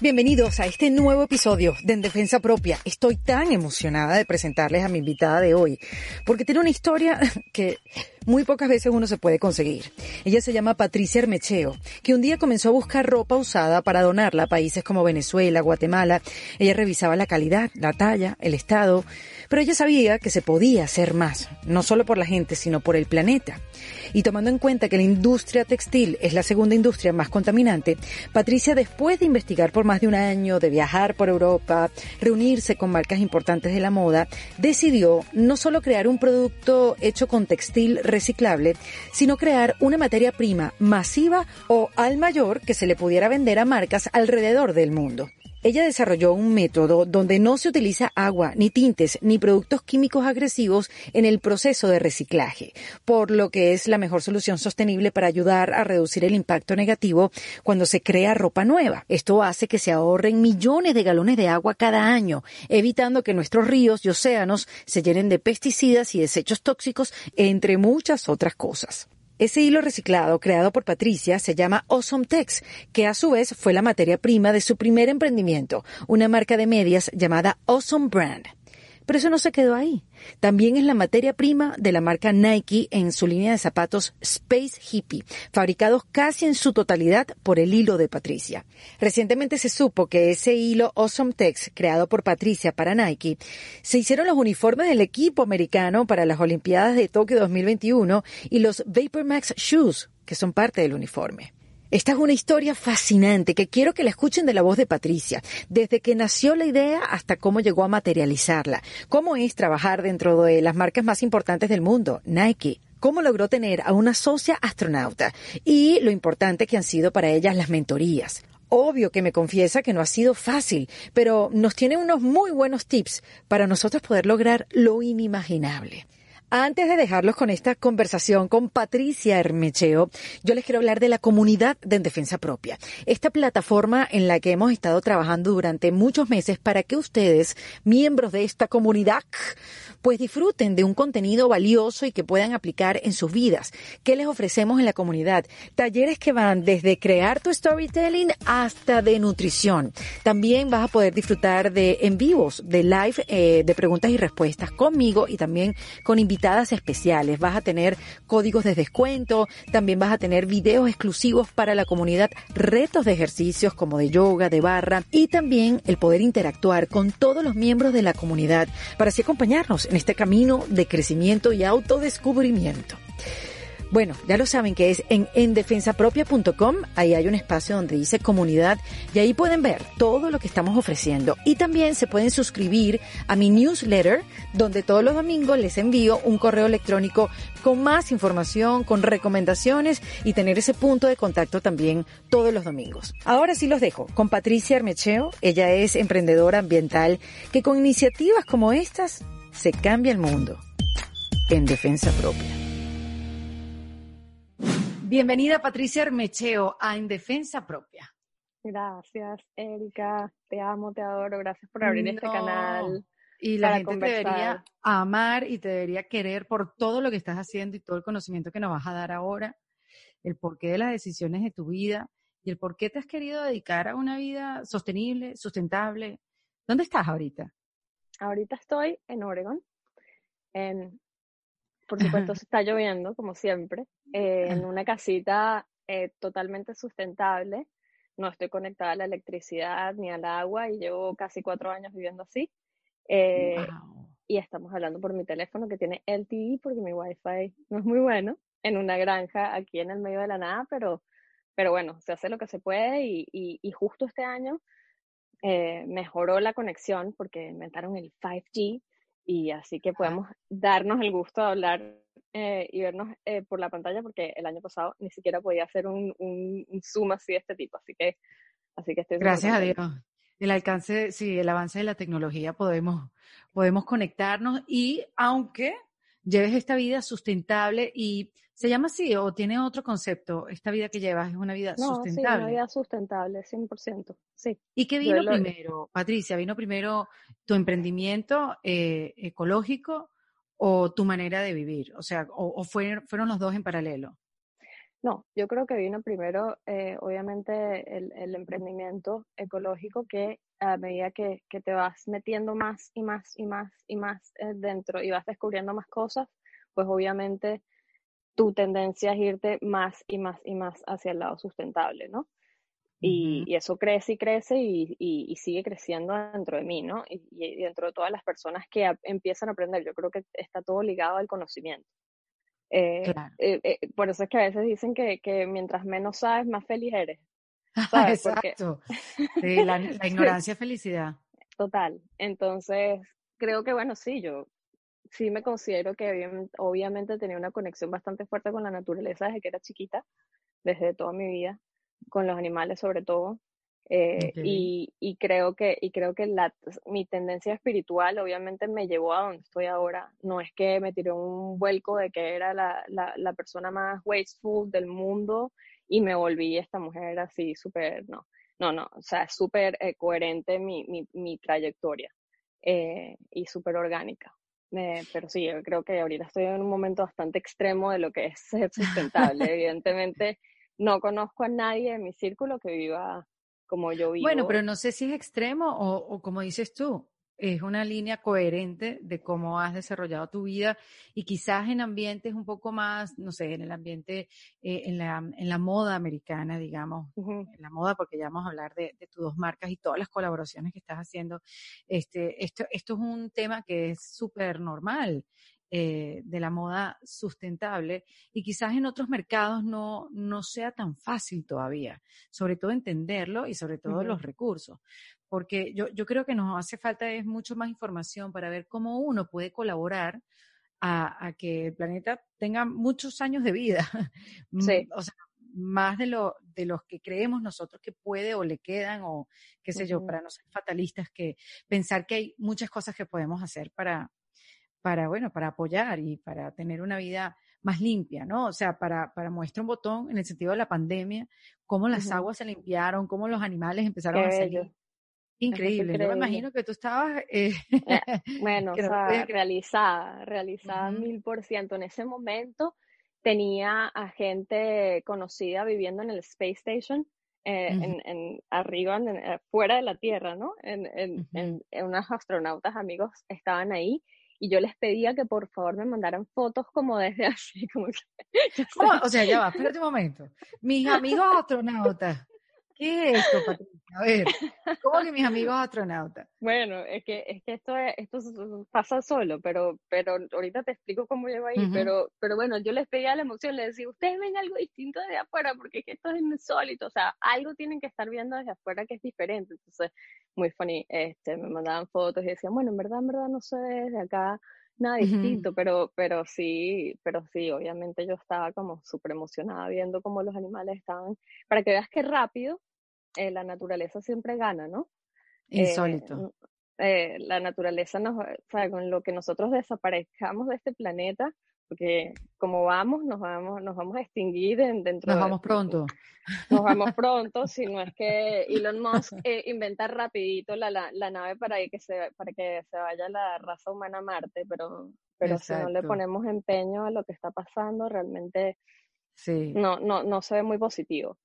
Bienvenidos a este nuevo episodio de En Defensa Propia. Estoy tan emocionada de presentarles a mi invitada de hoy, porque tiene una historia que muy pocas veces uno se puede conseguir. Ella se llama Patricia Hermecheo, que un día comenzó a buscar ropa usada para donarla a países como Venezuela, Guatemala. Ella revisaba la calidad, la talla, el estado, pero ella sabía que se podía hacer más, no solo por la gente, sino por el planeta. Y tomando en cuenta que la industria textil es la segunda industria más contaminante, Patricia, después de investigar por más de un año, de viajar por Europa, reunirse con marcas importantes de la moda, decidió no solo crear un producto hecho con textil reciclable, sino crear una materia prima masiva o al mayor que se le pudiera vender a marcas alrededor del mundo. Ella desarrolló un método donde no se utiliza agua, ni tintes, ni productos químicos agresivos en el proceso de reciclaje, por lo que es la mejor solución sostenible para ayudar a reducir el impacto negativo cuando se crea ropa nueva. Esto hace que se ahorren millones de galones de agua cada año, evitando que nuestros ríos y océanos se llenen de pesticidas y desechos tóxicos, entre muchas otras cosas. Ese hilo reciclado creado por Patricia se llama Awesome Tex, que a su vez fue la materia prima de su primer emprendimiento, una marca de medias llamada Awesome Brand. Pero eso no se quedó ahí. También es la materia prima de la marca Nike en su línea de zapatos Space Hippie, fabricados casi en su totalidad por el hilo de Patricia. Recientemente se supo que ese hilo Awesome Tex, creado por Patricia para Nike, se hicieron los uniformes del equipo americano para las Olimpiadas de Tokio 2021 y los Vapor Max Shoes, que son parte del uniforme. Esta es una historia fascinante que quiero que la escuchen de la voz de Patricia, desde que nació la idea hasta cómo llegó a materializarla, cómo es trabajar dentro de las marcas más importantes del mundo, Nike, cómo logró tener a una socia astronauta y lo importante que han sido para ellas las mentorías. Obvio que me confiesa que no ha sido fácil, pero nos tiene unos muy buenos tips para nosotros poder lograr lo inimaginable. Antes de dejarlos con esta conversación con Patricia Hermecheo, yo les quiero hablar de la comunidad de En Defensa Propia. Esta plataforma en la que hemos estado trabajando durante muchos meses para que ustedes, miembros de esta comunidad, pues disfruten de un contenido valioso y que puedan aplicar en sus vidas. ¿Qué les ofrecemos en la comunidad? Talleres que van desde crear tu storytelling hasta de nutrición. También vas a poder disfrutar de en vivos, de live, eh, de preguntas y respuestas conmigo y también con invitadas especiales. Vas a tener códigos de descuento, también vas a tener videos exclusivos para la comunidad, retos de ejercicios como de yoga, de barra y también el poder interactuar con todos los miembros de la comunidad para así acompañarnos en este camino de crecimiento y autodescubrimiento. Bueno, ya lo saben que es en endefensapropia.com, ahí hay un espacio donde dice comunidad y ahí pueden ver todo lo que estamos ofreciendo. Y también se pueden suscribir a mi newsletter, donde todos los domingos les envío un correo electrónico con más información, con recomendaciones y tener ese punto de contacto también todos los domingos. Ahora sí los dejo con Patricia Armecheo, ella es emprendedora ambiental que con iniciativas como estas se cambia el mundo en defensa propia. Bienvenida Patricia Armecheo a En Defensa Propia. Gracias, Erika. Te amo, te adoro. Gracias por abrir este canal. Y la gente te debería amar y te debería querer por todo lo que estás haciendo y todo el conocimiento que nos vas a dar ahora, el porqué de las decisiones de tu vida y el por qué te has querido dedicar a una vida sostenible, sustentable. ¿Dónde estás ahorita? Ahorita estoy en Oregon. En, por supuesto, está lloviendo, como siempre, eh, en una casita eh, totalmente sustentable. No estoy conectada a la electricidad ni al agua y llevo casi cuatro años viviendo así. Eh, y estamos hablando por mi teléfono que tiene LTE porque mi wifi no es muy bueno en una granja aquí en el medio de la nada, pero, pero bueno, se hace lo que se puede y, y, y justo este año eh, mejoró la conexión porque inventaron el 5G y así que podemos darnos el gusto de hablar eh, y vernos eh, por la pantalla porque el año pasado ni siquiera podía hacer un, un, Zoom así de este tipo, así que, así que estoy Gracias a Dios. El alcance, sí, el avance de la tecnología podemos, podemos conectarnos y aunque lleves esta vida sustentable y se llama así o tiene otro concepto, esta vida que llevas es una vida no, sustentable. Sí, una vida sustentable, 100%, sí. ¿Y qué vino primero, Patricia? ¿Vino primero tu emprendimiento eh, ecológico o tu manera de vivir? O sea, o, fueron, fueron los dos en paralelo? No, yo creo que vino primero, eh, obviamente, el, emprendimiento ecológico que a medida que, te vas metiendo más y más y más y más eh, dentro y vas descubriendo más cosas, pues obviamente tu tendencia es irte más y más y más hacia el lado sustentable, ¿no? Y, eso crece y crece y, sigue creciendo dentro de mí, ¿no? Y, dentro de todas las personas que empiezan a aprender. Yo creo que está todo ligado al conocimiento. Eh, eh, eh, por eso es que a veces dicen que, mientras menos sabes, más feliz eres. Exacto. la, ignorancia es felicidad. Total. Entonces, creo que, bueno, sí, yo sí me considero que obviamente tenía una conexión bastante fuerte con la naturaleza desde que era chiquita, desde toda mi vida, con los animales sobre todo. Eh, y, y, creo que, y creo que la, mi tendencia espiritual obviamente me llevó a donde estoy ahora. No es que me tiró un vuelco de que era la, la, la persona más wasteful del mundo y me volví esta mujer así súper, no, no, no, o sea, súper eh, coherente mi, mi, mi trayectoria eh, y súper orgánica. pero sí, yo creo que ahorita estoy en un momento bastante extremo de lo que es ser sustentable. Evidentemente, no conozco a nadie en mi círculo que viva como yo vivo. Bueno, pero no sé si es extremo o, como dices tú, es una línea coherente de cómo has desarrollado tu vida y quizás en ambientes un poco más, no sé, en el ambiente, eh, en, la, en la moda americana, digamos, en la moda, porque ya vamos a hablar de, tus dos marcas y todas las colaboraciones que estás haciendo. Este, esto, esto es un tema que es súper normal. Eh, de la moda sustentable y quizás en otros mercados no, no sea tan fácil todavía, sobre todo entenderlo y sobre todo los recursos, porque yo, yo creo que nos hace falta es mucho más información para ver cómo uno puede colaborar a, que el planeta tenga muchos años de vida. Sí. o sea, más de, lo, de los que creemos nosotros que puede o le quedan o qué sé yo, para no ser fatalistas, que pensar que hay muchas cosas que podemos hacer para, para, bueno, para apoyar y para tener una vida más limpia, ¿no? O sea, para, para muestra un botón en el sentido de la pandemia, cómo las aguas se limpiaron, cómo los animales empezaron a salir. Increíble. Yo me imagino que tú estabas... Eh, eh, bueno, o sea, realizada, realizada mil por ciento. En ese momento tenía a gente conocida viviendo en el Space Station, eh, en, en, arriba, en, fuera de la Tierra, ¿no? En, en, unos astronautas amigos estaban ahí y yo les pedía que por favor me mandaran fotos como desde así, como que, O sea, ya va, espérate un momento. Mis amigos astronautas, ¿qué es esto, Patricia? A ver, ¿cómo que mis amigos astronautas? Bueno, es que, es que esto, esto pasa solo, pero, pero ahorita te explico cómo llevo ahí, pero, pero bueno, yo les pedía la emoción, les decía, ustedes ven algo distinto desde afuera, porque es que esto es insólito, o sea, algo tienen que estar viendo desde afuera que es diferente, entonces, muy funny, este, me mandaban fotos y decían, bueno, en verdad, en verdad no se ve desde acá nada distinto, pero, pero sí, pero sí, obviamente yo estaba como súper emocionada viendo cómo los animales estaban, para que veas qué rápido eh, la naturaleza siempre gana, ¿no? Insólito. Eh, eh, la naturaleza nos, o sea, con lo que nosotros desaparezcamos de este planeta, porque como vamos, nos vamos, nos vamos a extinguir dentro Nos vamos pronto. Nos vamos pronto, si no es que Elon Musk inventa rapidito la, la, nave para que, se, para que se vaya la raza humana a Marte, pero, pero si no le ponemos empeño a lo que está pasando, realmente sí. no, no, no se ve muy positivo.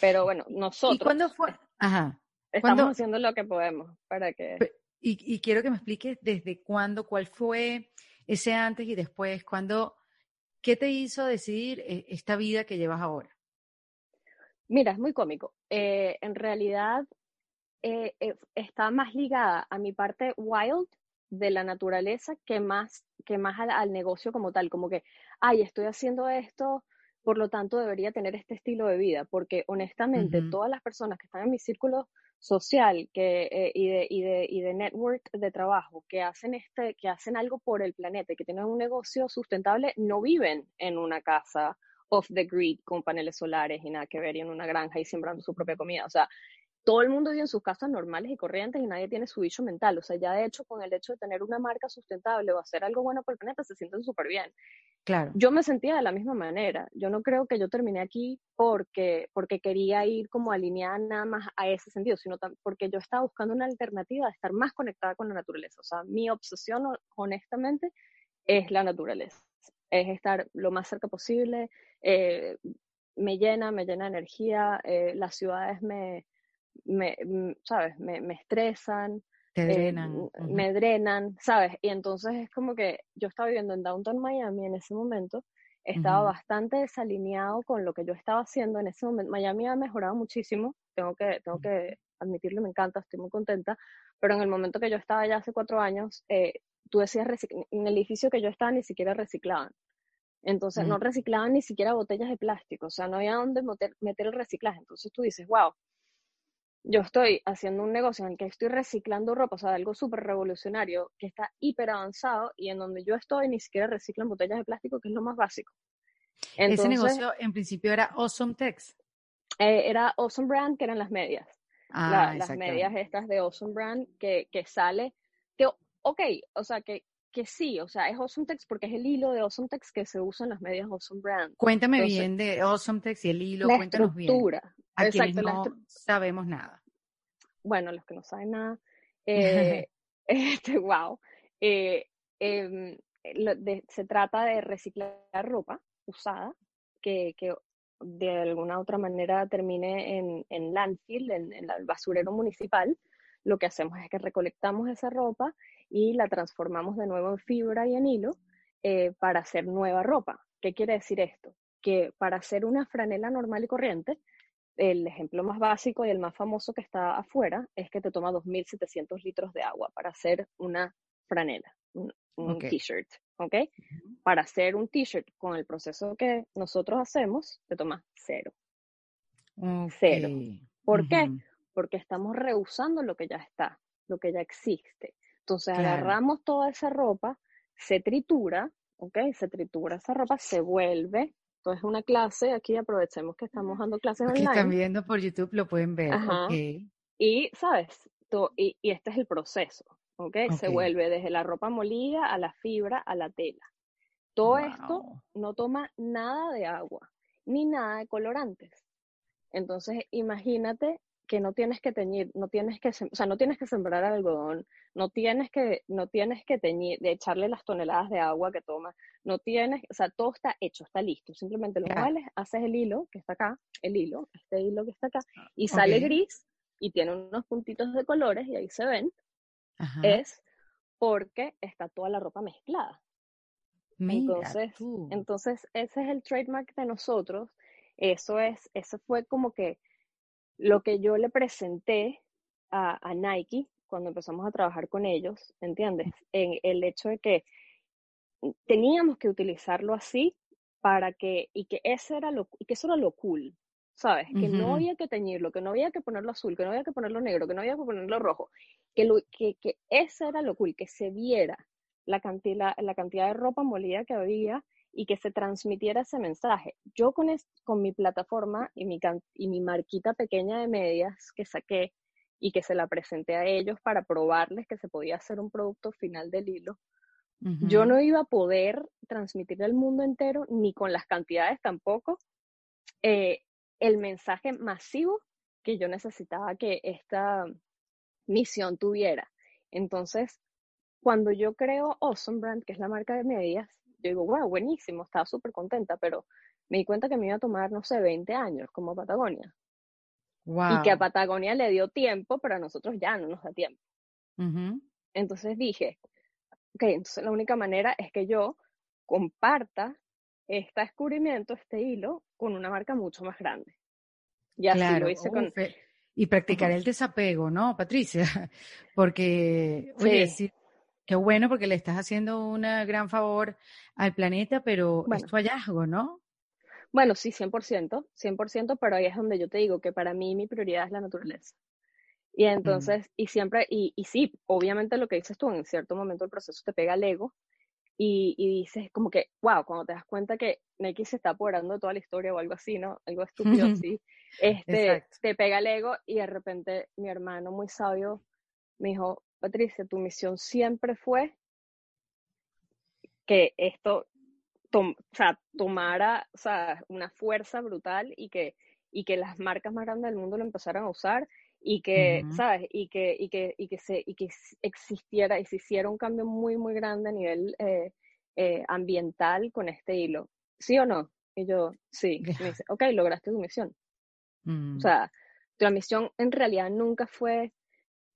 Pero bueno, nosotros. ¿Y cuándo fue? Ajá. Estamos haciendo lo que podemos para que. Y, y, quiero que me expliques desde cuándo, cuál fue ese antes y después, cuándo, ¿qué te hizo decidir eh, esta vida que llevas ahora? Mira, es muy cómico. Eh, en realidad eh, está más ligada a mi parte wild de la naturaleza que más, que más al, al, negocio como tal, como que, ay, estoy haciendo esto por lo tanto debería tener este estilo de vida, porque honestamente todas las personas que están en mi círculo social que, eh, y, de, y, de, y de network de trabajo que hacen, este, que hacen algo por el planeta, que tienen un negocio sustentable, no viven en una casa off the grid con paneles solares y nada que ver y en una granja y sembrando su propia comida. O sea, todo el mundo vive en sus casas normales y corrientes y nadie tiene su bicho mental. O sea, ya de hecho, con el hecho de tener una marca sustentable o hacer algo bueno por el planeta, se sienten súper bien. Claro. Yo me sentía de la misma manera. Yo no creo que yo terminé aquí porque, porque quería ir como alineada nada más a ese sentido, sino porque yo estaba buscando una alternativa de estar más conectada con la naturaleza. O sea, mi obsesión, honestamente, es la naturaleza. Es estar lo más cerca posible, eh, me llena, me llena de energía, eh, las ciudades me, me mm, ¿sabes? Me, me estresan. Te drenan. Me drenan, ¿sabes? Y entonces es como que yo estaba viviendo en Downtown Miami en ese momento, estaba bastante desalineado con lo que yo estaba haciendo en ese momento. Miami ha mejorado muchísimo, tengo que, tengo que admitirlo, me encanta, estoy muy contenta, pero en el momento que yo estaba ya hace cuatro años, eh, tú decías, en el edificio que yo estaba ni siquiera reciclaban. Entonces no reciclaban ni siquiera botellas de plástico, o sea, no había dónde meter, el reciclaje. Entonces tú dices, wow, yo estoy haciendo un negocio en el que estoy reciclando ropa, o sea, algo súper revolucionario, que está hiper avanzado y en donde yo estoy ni siquiera reciclan botellas de plástico, que es lo más básico. Ese negocio en principio era Awesome Tex. Eh, era Awesome Brand, que eran las medias. Ah, las medias estas de Awesome Brand que, que sale, que, ok, o sea, que que sí, o sea, es Awesome Text porque es el hilo de Awesome Text que se usa en las medias Awesome Brand. Cuéntame bien de Awesome Text y el hilo, la cuéntanos estructura, bien. A exacto, no sabemos nada. Bueno, los que no saben nada, eh, este, wow. Eh, em, se trata de reciclar ropa usada que, que de alguna otra manera termine en, en landfill, en, en el basurero municipal. Lo que hacemos es que recolectamos esa ropa y la transformamos de nuevo en fibra y en hilo eh, para hacer nueva ropa. ¿Qué quiere decir esto? Que para hacer una franela normal y corriente, el ejemplo más básico y el más famoso que está afuera es que te toma 2.700 litros de agua para hacer una franela, un, t-shirt, ¿ok? Para hacer un t-shirt con el proceso que nosotros hacemos, te toma cero. Cero. ¿Por qué? Porque estamos reusando lo que ya está, lo que ya existe. Entonces agarramos toda esa ropa, se tritura, ¿ok? Se tritura esa ropa, se vuelve. Entonces una clase, aquí aprovechemos que estamos dando clases online. Que están viendo por YouTube, lo pueden ver. Y, ¿sabes? y, este es el proceso, ¿ok? Se vuelve desde la ropa molida a la fibra a la tela. Todo esto no toma nada de agua, ni nada de colorantes. Entonces, imagínate que no tienes que teñir, no tienes que, o sea, no tienes que sembrar algodón, no tienes que, no tienes que teñir, de echarle las toneladas de agua que toma, no tienes, o sea, todo está hecho, está listo, simplemente lo mueves, haces el hilo que está acá, el hilo, este hilo que está acá, y sale gris y tiene unos puntitos de colores y ahí se ven, es porque está toda la ropa mezclada. entonces, entonces, ese es el trademark de nosotros, eso es, eso fue como que lo que yo le presenté a, Nike cuando empezamos a trabajar con ellos, ¿entiendes? En el hecho de que teníamos que utilizarlo así para que, y que ese era lo, y que eso era lo cool, ¿sabes? Que no había que teñirlo, que no había que ponerlo azul, que no había que ponerlo negro, que no había que ponerlo rojo, que, lo, que, que ese era lo cool, que se viera la cantidad, la cantidad de ropa molida que había y que se transmitiera ese mensaje. Yo con, con mi plataforma y mi, y mi marquita pequeña de medias que saqué y que se la presenté a ellos para probarles que se podía hacer un producto final del hilo, yo no iba a poder transmitirle al mundo entero, ni con las cantidades tampoco, eh, el mensaje masivo que yo necesitaba que esta misión tuviera. Entonces, cuando yo creo Awesome Brand, que es la marca de medias, yo digo, wow, buenísimo, estaba súper contenta, pero me di cuenta que me iba a tomar, no sé, 20 años como Patagonia. Y que a Patagonia le dio tiempo, pero a nosotros ya no nos da tiempo. Entonces dije, ok, entonces la única manera es que yo comparta este descubrimiento, este hilo, con una marca mucho más grande. Y así lo hice con... Y practicar el desapego, ¿no, Patricia? Porque, oye, sí. Qué bueno porque le estás haciendo un gran favor al planeta, pero es tu hallazgo, ¿no? Bueno, sí, 100%, 100%, pero ahí es donde yo te digo que para mí mi prioridad es la naturaleza. Y mm. entonces, y siempre, y, y, sí, obviamente lo que dices tú, en cierto momento el proceso te pega el ego y, y dices como que, wow, cuando te das cuenta que Nike se está apoderando de toda la historia o algo así, ¿no? Algo estúpido así, este, te pega el ego y de repente mi hermano muy sabio me dijo, Patricia, tu misión siempre fue que esto tomara una fuerza brutal y que, y que las marcas más grandes del mundo lo empezaran a usar y que, ¿sabes? Y que, y que, y que, se, y que existiera y se hiciera un cambio muy, muy grande a nivel eh, eh, ambiental con este hilo. ¿Sí o no? Y yo, sí. Me dice, ok, lograste tu misión. O Mm, sea, la misión en realidad nunca fue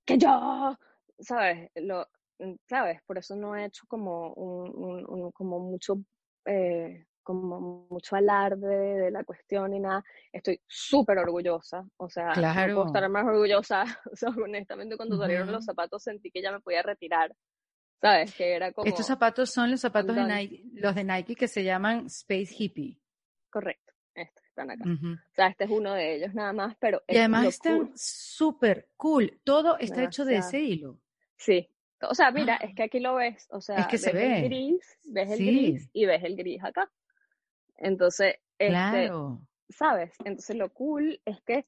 que yo, ¿sabes? Lo, mm, ¿sabes? Por eso no he hecho como un, un- un- como mucho, eh, como mucho alarde de la cuestión y nada. Estoy súper orgullosa, o sea, no puedo estar más orgullosa. O sea, honestamente, cuando salieron los zapatos sentí que ya me podía retirar, ¿sabes? Que era Estos como, zapatos son los zapatos de. Nike, los de Nike que se llaman Space Hippie. correcto, estos están acá. O sea, este es uno de ellos nada más, pero Y es además están cool. súper cool. Todo está hecho de ese hilo. Sí. O sea, mira, es que aquí lo ves, o sea, que se ves el ve. gris, ves el Sí. gris y ves el gris acá. Entonces, este, Claro. ¿sabes? Entonces lo cool es que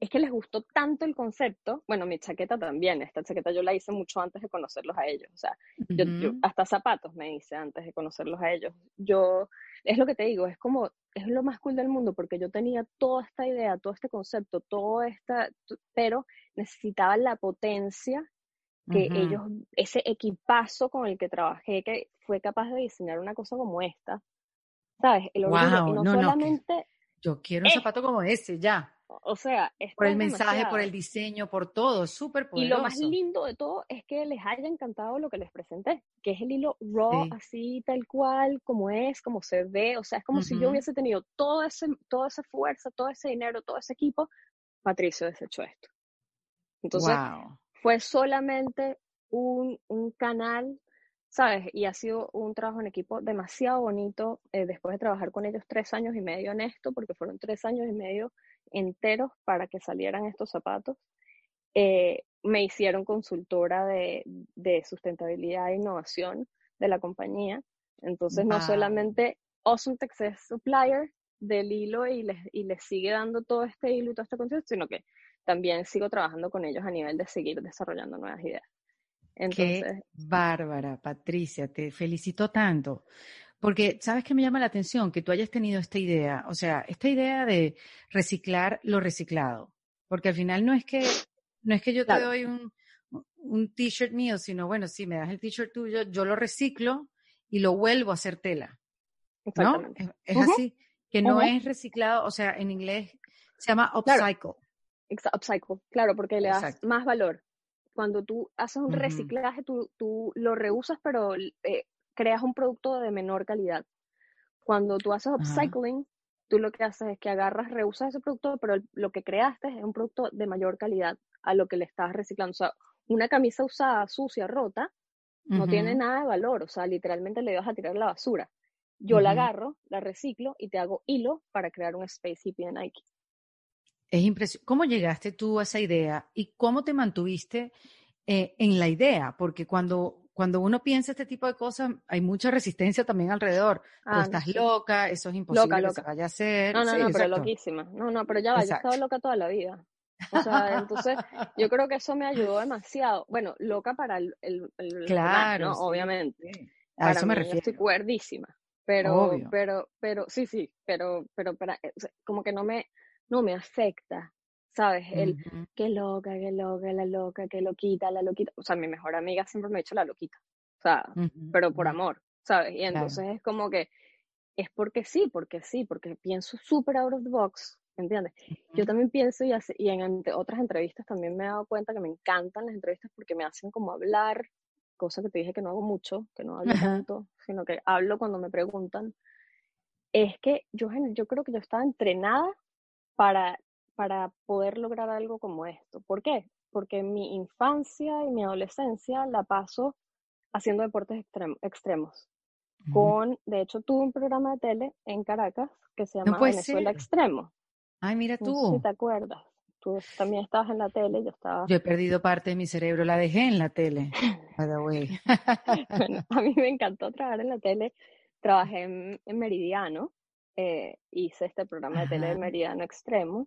es que les gustó tanto el concepto. Bueno, mi chaqueta también. Esta chaqueta yo la hice mucho antes de conocerlos a ellos. O sea, yo, yo Ujú. hasta zapatos me hice antes de conocerlos a ellos. Yo, es lo que te digo, es como, es lo más cool del mundo porque yo tenía toda esta idea, todo este concepto, todo esta, pero necesitaba la potencia que Ujú. ellos, ese equipazo con el que trabajé, que fue capaz de diseñar una cosa como esta, ¿sabes? El orgullo, Wow, no, no, no, solamente, Yo quiero un Eh. zapato como ese, ya. o sea, Por el es mensaje, por demasiado. el diseño, por todo. Súper Y lo más poderoso. lindo de todo es que les haya encantado lo que les presenté, que es el hilo raw, Sí. así tal cual, como es, como se ve. O sea, es como si yo hubiese tenido todo ese, toda esa fuerza, todo ese dinero, todo ese equipo. Patricio desechó esto. Entonces, Wow. Fue solamente un, un canal, ¿sabes? Y ha sido un trabajo en equipo demasiado bonito eh, después de trabajar con ellos tres años y medio en esto, porque fueron tres años y medio enteros para que salieran estos zapatos. Eh, me hicieron consultora de, de sustentabilidad e innovación de la compañía. Entonces, no solamente Awesome Texas Supplier del hilo y les, y les sigue dando todo este hilo y todo este concepto, sino que también sigo trabajando con ellos a nivel de seguir desarrollando nuevas ideas. Entonces, Qué bárbara, Patricia, te felicito tanto. Porque, ¿sabes qué me llama la atención? Que tú hayas tenido esta idea, o sea, esta idea de reciclar lo reciclado. Porque al final no es que, no es que yo te doy un, un t-shirt mío, sino bueno, si me das el t-shirt tuyo, yo lo reciclo y lo vuelvo a hacer tela, ¿no? Es, es así, que no es reciclado, o sea, en inglés se llama upcycle. Upcycle, claro, porque le das Exacto. más valor. Cuando tú haces un reciclaje, tú, tú lo reusas, pero eh, creas un producto de menor calidad. Cuando tú haces upcycling, tú lo que haces es que agarras, reusas ese producto, pero el- lo que creaste es un producto de mayor calidad a lo que le estás reciclando. O sea, una camisa usada, sucia, rota, no tiene nada de valor. O sea, literalmente le vas a tirar la basura. Yo la agarro, la reciclo y te hago hilo para crear un Space Hippie de Nike. Es impresionante. ¿Cómo llegaste tú a esa idea y cómo te mantuviste eh, en la idea? Porque cuando, cuando uno piensa este tipo de cosas, hay mucha resistencia también alrededor. Tú Ah, estás loca, eso es imposible Loca, que se loca. vaya a hacer. No, no, Sí, no, pero loquísima. No, no, pero ya va, yo he estado loca toda la vida. O sea, entonces yo creo que eso me ayudó demasiado. Bueno, loca para el, el, el demás, Claro, ¿no? sí, Obviamente. sí. A Para eso me yo estoy refiero. cuerdísima. Pero, Obvio. pero, pero, sí, sí, pero, pero para, o sea, como que no me, no me afecta, ¿sabes? El, Ujú. qué loca, qué loca, la loca, qué loquita, la loquita. O sea, mi mejor amiga siempre me ha dicho la loquita. O sea, pero por amor, ¿sabes? Y Claro. entonces es como que es porque sí, porque sí, porque pienso súper out of the box, ¿entiendes? Yo también pienso y, hace- y en ante- otras entrevistas también me he dado cuenta que me encantan las entrevistas porque me hacen como hablar, cosa que te dije que no hago mucho, que no hablo tanto, sino que hablo cuando me preguntan. Es que yo, yo creo que yo estaba entrenada para, para poder lograr algo como esto. ¿Por qué? Porque mi infancia y mi adolescencia la paso haciendo deportes extrem- extremos. Ujú. Con, de hecho, tuve un programa de tele en Caracas que se No llama puede Venezuela ser. Extremo. Ay, mira No sé si tú. te acuerdas. Tú también estabas en la tele, yo estaba. Yo he perdido parte de mi cerebro, la dejé en la tele. By the way. Bueno, a mí me encantó trabajar en la tele. Trabajé en, en Meridiano, eh, hice este programa de tele de. Meridiano Extremo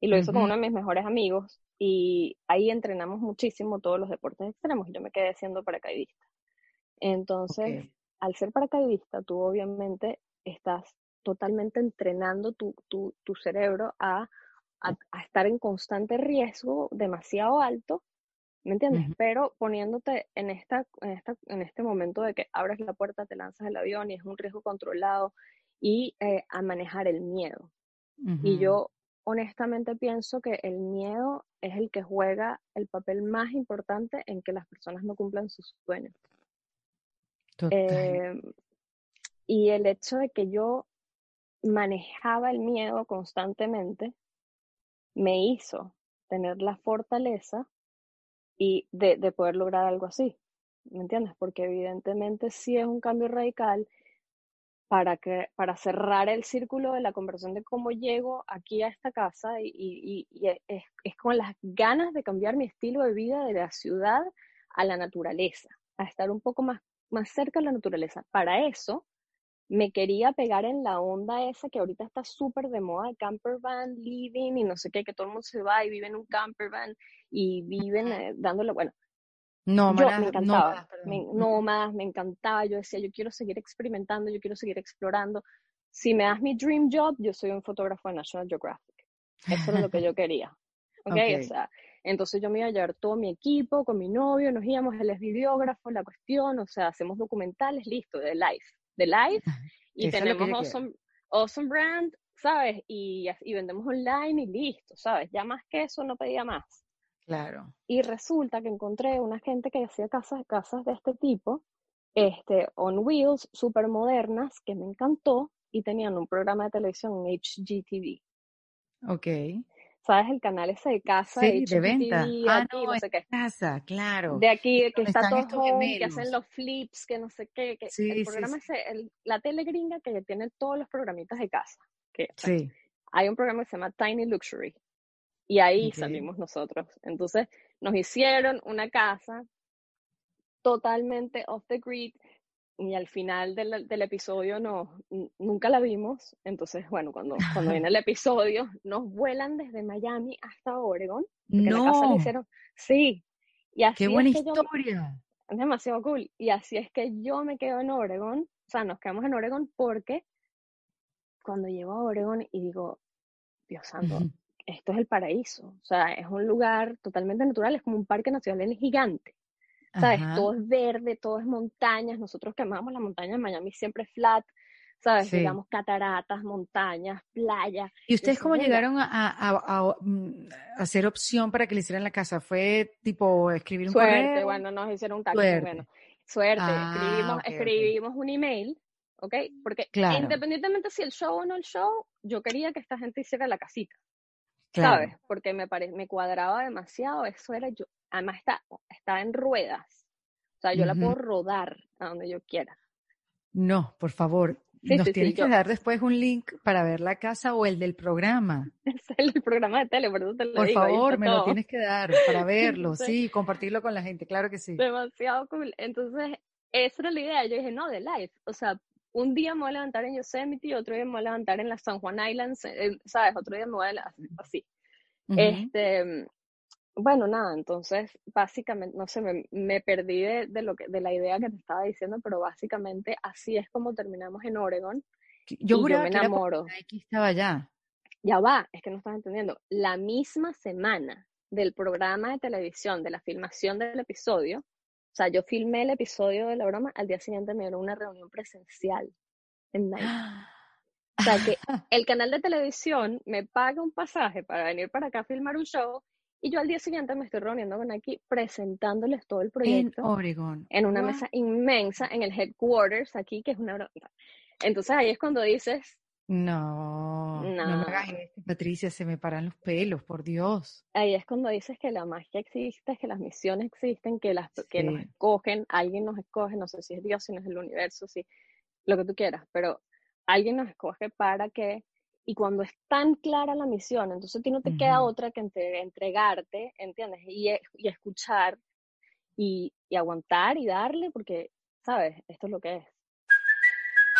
y lo hice con uno de mis mejores amigos y ahí entrenamos muchísimo todos los deportes extremos y yo me quedé siendo paracaidista. Entonces, al ser paracaidista, tú obviamente estás totalmente entrenando tu, tu, tu cerebro a, a, a estar en constante riesgo demasiado alto, ¿me entiendes? Pero poniéndote en, esta, en, esta, en este momento de que abres la puerta, te lanzas el avión y es un riesgo controlado y eh, a manejar el miedo. Y yo honestamente pienso que el miedo es el que juega el papel más importante en que las personas no cumplan sus sueños. Eh, y el hecho de que yo manejaba el miedo constantemente me hizo tener la fortaleza y de, de poder lograr algo así. ¿Me entiendes? Porque evidentemente sí es un cambio radical para, que, para cerrar el círculo de la conversación de cómo llego aquí a esta casa y, es, es, con las ganas de cambiar mi estilo de vida de la ciudad a la naturaleza, a estar un poco más, más cerca de la naturaleza. Para eso me quería pegar en la onda esa que ahorita está súper de moda, camper van, living y no sé qué, que todo el mundo se va y vive en un camper van y viven eh, dándole, bueno, no, me encantaba, no más, me encantaba, yo decía, yo quiero seguir experimentando, yo quiero seguir explorando. Si me das mi dream job, yo soy un fotógrafo de National Geographic. Eso es lo que yo quería. ¿Okay? O sea, entonces yo me iba a llevar todo mi equipo con mi novio, nos íbamos, él es videógrafo, la cuestión, o sea, hacemos documentales, listo, de live, de live, y tenemos awesome, awesome, brand, ¿sabes? Y, y vendemos online y listo, ¿sabes? Ya más que eso no pedía más. Claro. Y resulta que encontré una gente que hacía casas, casas de este tipo, este, on wheels, súper modernas, que me encantó, y tenían un programa de televisión en HGTV. Ok. ¿Sabes? El canal ese de casa. Sí, de, venta. ah, no, sé qué. casa, claro. De aquí, que está todo que hacen los flips, que no sé qué. Que el programa sí. ese, la tele gringa que tiene todos los programitas de casa. Que, sí. Hay un programa que se llama Tiny Luxury, y ahí salimos nosotros. Entonces nos hicieron una casa totalmente off the grid y al final del, del episodio no, nunca la vimos. Entonces, bueno, cuando, cuando viene el episodio, nos vuelan desde Miami hasta Oregon. No. La casa hicieron, sí. Y así Qué buena historia. es demasiado cool. Y así es que yo me quedo en Oregon, o sea, nos quedamos en Oregon porque cuando llego a Oregon y digo, Dios santo, esto es el paraíso. O sea, es un lugar totalmente natural, es como un parque nacional gigante. ¿Sabes? Todo es verde, todo es montañas. Nosotros que amamos la montaña en Miami siempre flat. ¿Sabes? Digamos cataratas, montañas, playa. ¿Y ustedes cómo llegaron a, mm, a, hacer opción para que le hicieran la casa? ¿Fue tipo escribir un Suerte, bueno, nos hicieron un taxi. Suerte. Bueno, suerte. Ah, escribimos, escribimos un email ¿ok? Porque independientemente si el show o no el show, yo quería que esta gente hiciera la casita. ¿Sabes? Porque me, pare, me cuadraba demasiado, eso era yo, además está, está en ruedas, o sea, yo la puedo rodar a donde yo quiera. No, por favor, nos tienes que dar después un link para ver la casa o el del programa. Es el del programa de tele, por eso te lo Por digo, favor, me lo tienes que dar para verlo, sí, compartirlo con la gente, claro que sí. Demasiado cool. Entonces, esa era la idea. Yo dije, no, de live. O sea, un día me voy a levantar en Yosemite, otro día me voy a levantar en la San Juan Islands, eh, ¿sabes? Otro día me voy a así. Este, bueno, nada, entonces básicamente, no sé, me, perdí de, lo que, de la idea que te estaba diciendo, pero básicamente así es como terminamos en Oregon. Yo, yo me enamoro. aquí estaba ya. Ya va, es que no estás entendiendo. La misma semana del programa de televisión, de la filmación del episodio, o sea, yo filmé el episodio de la broma, al día siguiente me dieron una reunión presencial en Nike. O sea, que el canal de televisión me paga un pasaje para venir para acá a filmar un show y yo al día siguiente me estoy reuniendo con aquí presentándoles todo el proyecto. En Oregon. En una mesa inmensa en el headquarters aquí, que es una broma. Entonces ahí es cuando dices, no, no, me hagas esto, Patricia, se me paran los pelos, por Dios. Ahí es cuando dices que la magia existe, que las misiones existen, que, las, que nos escogen, alguien nos escoge, no sé si es Dios, si no es el universo, si lo que tú quieras, pero alguien nos escoge para que, y cuando es tan clara la misión, entonces a ti no te queda otra que entregarte, ¿entiendes? Y, y escuchar y, y aguantar y darle, porque, ¿sabes? Esto es lo que es.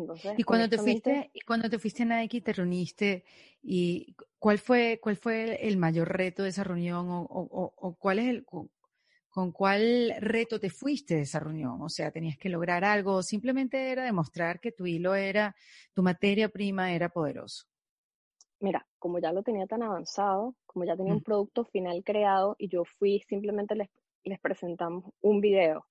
Entonces, Y cuando te fuiste, y cuando te fuiste a Nike, te reuniste y ¿cuál fue, cuál fue el mayor reto de esa reunión o, o- o- o cuál es el, con, con cuál reto te fuiste de esa reunión? O sea, tenías que lograr algo, o simplemente era demostrar que tu hilo era, tu materia prima era poderoso. mira, como ya lo tenía tan avanzado, como ya tenía Mm. un producto final creado y yo fui, simplemente les, les presentamos un video,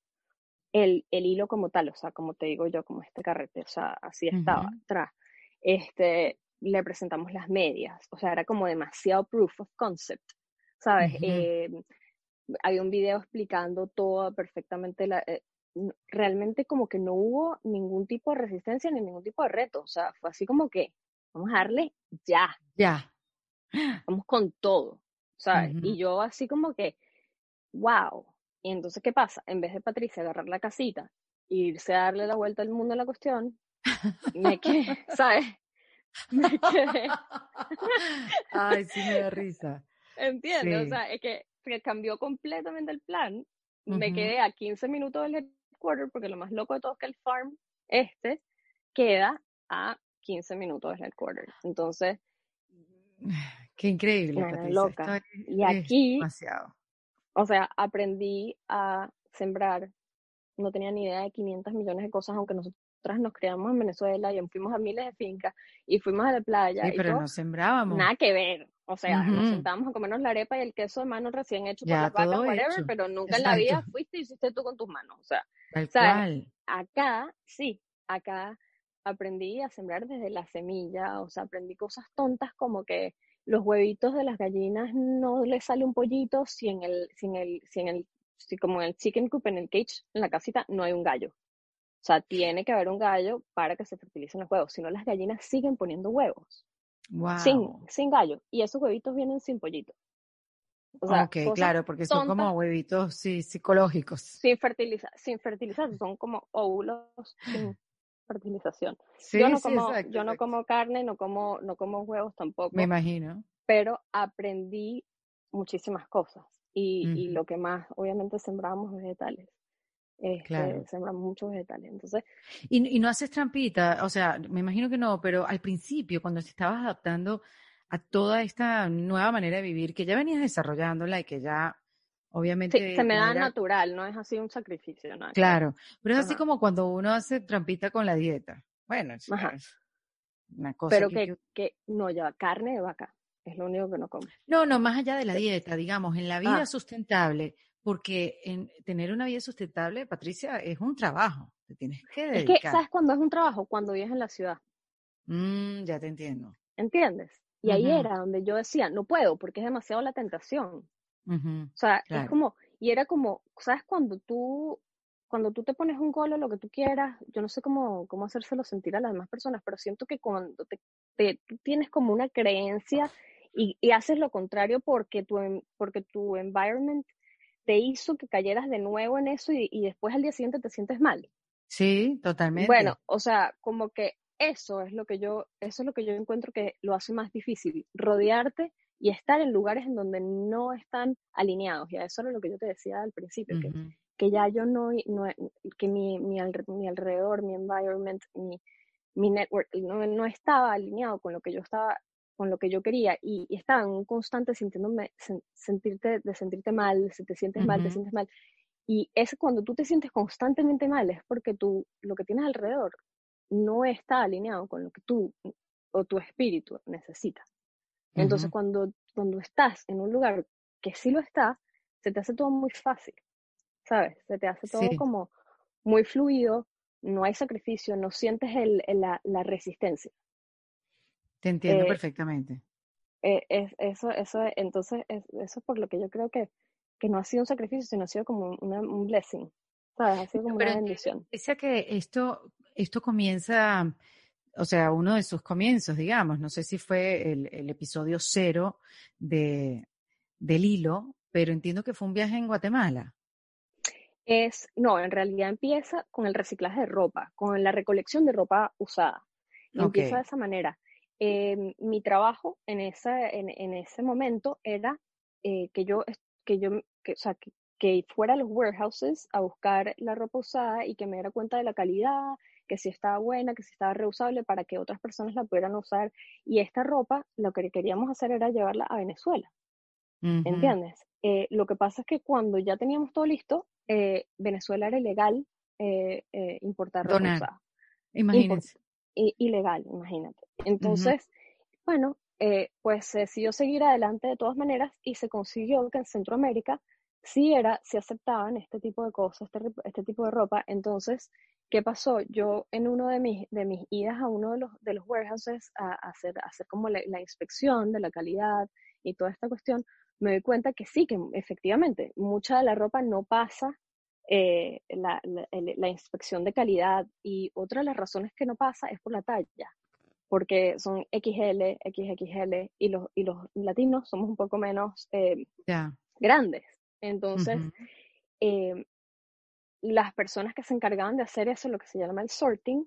el, el hilo como tal, o sea, como te digo yo, como este carrete, o sea, así estaba atrás. Este, le presentamos las medias, o sea, era como demasiado proof of concept, ¿sabes? Eh, había un video explicando todo perfectamente, la, eh, realmente como que no hubo ningún tipo de resistencia ni ningún tipo de reto, o sea, fue así como que vamos a darle ya, Ya. vamos con todo, ¿sabes? Y yo así como que, wow. Y entonces, ¿qué pasa? En vez de Patricia agarrar la casita e irse a darle la vuelta al mundo a la cuestión, me quedé, ¿sabes? Me quedé, Ay, sí me da risa. ¿entiendes? O sea, es que, que cambió completamente el plan. Me quedé a 15 minutos del headquarter, porque lo más loco de todo es que el farm este queda a 15 minutos del headquarter. Entonces, Qué increíble, Patricia. loca. Y aquí, demasiado. O sea, aprendí a sembrar. No tenía ni idea de 500 millones de cosas, aunque nosotras nos criamos en Venezuela y fuimos a miles de fincas y fuimos a la playa Sí, y pero nos sembrábamos. Nada que ver. O sea, nos sentábamos a comernos la arepa y el queso de mano recién hecho por Ya, las vacas, whatever, hecho. pero nunca en la vida fuiste y hiciste tú con tus manos. O sea, Tal ¿sabes? cual. acá sí, acá aprendí a sembrar desde la semilla, o sea, aprendí cosas tontas como que los huevitos de las gallinas no les sale un pollito si en el, si en el, si en el, si como en el chicken coop, en el cage, en la casita, no hay un gallo. O sea, tiene que haber un gallo para que se fertilicen los huevos, si no las gallinas siguen poniendo huevos, sin, Wow. sin gallo, y esos huevitos vienen sin pollito. O sea, Ok, claro, porque son como huevitos, sí, psicológicos. sin fertilizar, sin fertilizar, son como óvulos sin fertilización. Sí, Yo no sí, como, exacto, yo no exacto. como carne, no como, no como huevos Me tampoco, imagino. pero aprendí muchísimas cosas. Y, lo que más, obviamente, sembramos vegetales. Este, Claro. sembramos muchos vegetales. Entonces, Y, y no haces trampita, o sea, me imagino que no, pero al principio, cuando te estabas adaptando a toda esta nueva manera de vivir, que ya venías desarrollándola y que ya, sí, obviamente, se me no da natural, no es así un sacrificio, ver. claro, pero es así como cuando uno hace trampita con la dieta. Bueno, es, ajá. una cosa Pero que, que, no lleva carne de vaca, es lo único que no como. No, no, más allá de la dieta, digamos, en la vida Ah, sustentable, porque en tener una vida sustentable, Patricia, es un trabajo, te tienes que es que, dedicar. ¿sabes cuándo es un trabajo? Cuando vives en la ciudad. Mm, ya te entiendo. ¿Entiendes? Y ahí era donde yo decía, no puedo porque es demasiado la tentación. O sea, es como, y era como, ¿sabes? Cuando tú, cuando tú te pones un gol o lo que tú quieras, yo no sé cómo, cómo hacérselo sentir a las demás personas, pero siento que cuando te, te- tú tienes como una creencia y, y haces lo contrario porque tu, porque tu environment te hizo que cayeras de nuevo en eso y, y después al día siguiente te sientes mal. Sí, totalmente. Bueno, o sea, como que eso es lo que yo, eso es lo que yo encuentro que lo hace más difícil, rodearte y estar en lugares en donde no están alineados. Y a eso era lo que yo te decía al principio, que, que ya yo no, no que mi, mi, alre- mi alrededor, mi environment, mi, mi network no, no estaba alineado con lo que yo estaba, con lo que yo quería y, y estaba en un constante sintiéndome, sen- sentirte, de sentirte mal, si te sientes mal, te sientes mal. Y es cuando tú te sientes constantemente mal, es porque tú, lo que tienes alrededor no está alineado con lo que tú o tu espíritu necesita. Entonces, ujú. cuando, cuando estás en un lugar que sí lo está, se te hace todo muy fácil, ¿sabes? Se te hace todo Sí, como muy fluido, no hay sacrificio, no sientes el, el- la, la resistencia. te entiendo Eh, perfectamente. eh, es, eso, eso, entonces, es, eso es por lo que yo creo que, que no ha sido un sacrificio, sino ha sido como una- un blessing, ¿sabes? Ha sido como Pero una bendición. Patricia, que esto, esto comienza, o sea, uno de sus comienzos, digamos, no sé si fue el, el episodio cero de, del hilo, pero entiendo que fue un viaje en Guatemala. Es, no, en realidad empieza con el reciclaje de ropa, con la recolección de ropa usada. Y Ok, empieza de esa manera. Eh, mi trabajo en, esa, en, en ese momento era eh, que yo, que yo, que, o sea, que, que fuera a los warehouses a buscar la ropa usada y que me diera cuenta de la calidad, que si estaba buena, que si estaba reusable para que otras personas la pudieran usar. Y esta ropa, lo que queríamos hacer era llevarla a Venezuela. ¿Entiendes? Eh, lo que pasa es que cuando ya teníamos todo listo, eh, Venezuela era ilegal eh, importar ropa usada. Imagínense. ilegal, imagínate. Entonces, bueno, pues se decidió seguir adelante de todas maneras y se consiguió que en Centroamérica sí era, sí aceptaban este tipo de cosas, este, este, tipo de ropa. Entonces, ¿qué pasó? Yo en uno de mis, de mis idas a uno de los, de los warehouses a, hacer, a hacer como la, inspección de la calidad y toda esta cuestión, me doy cuenta que sí, que efectivamente mucha de la ropa no pasa eh, la, la, inspección de calidad y otra de las razones que no pasa es por la talla, porque son XL, XXL y los, y los latinos somos un poco menos eh, grandes. Entonces, eh, las personas que se encargaban de hacer eso, lo que se llama el sorting,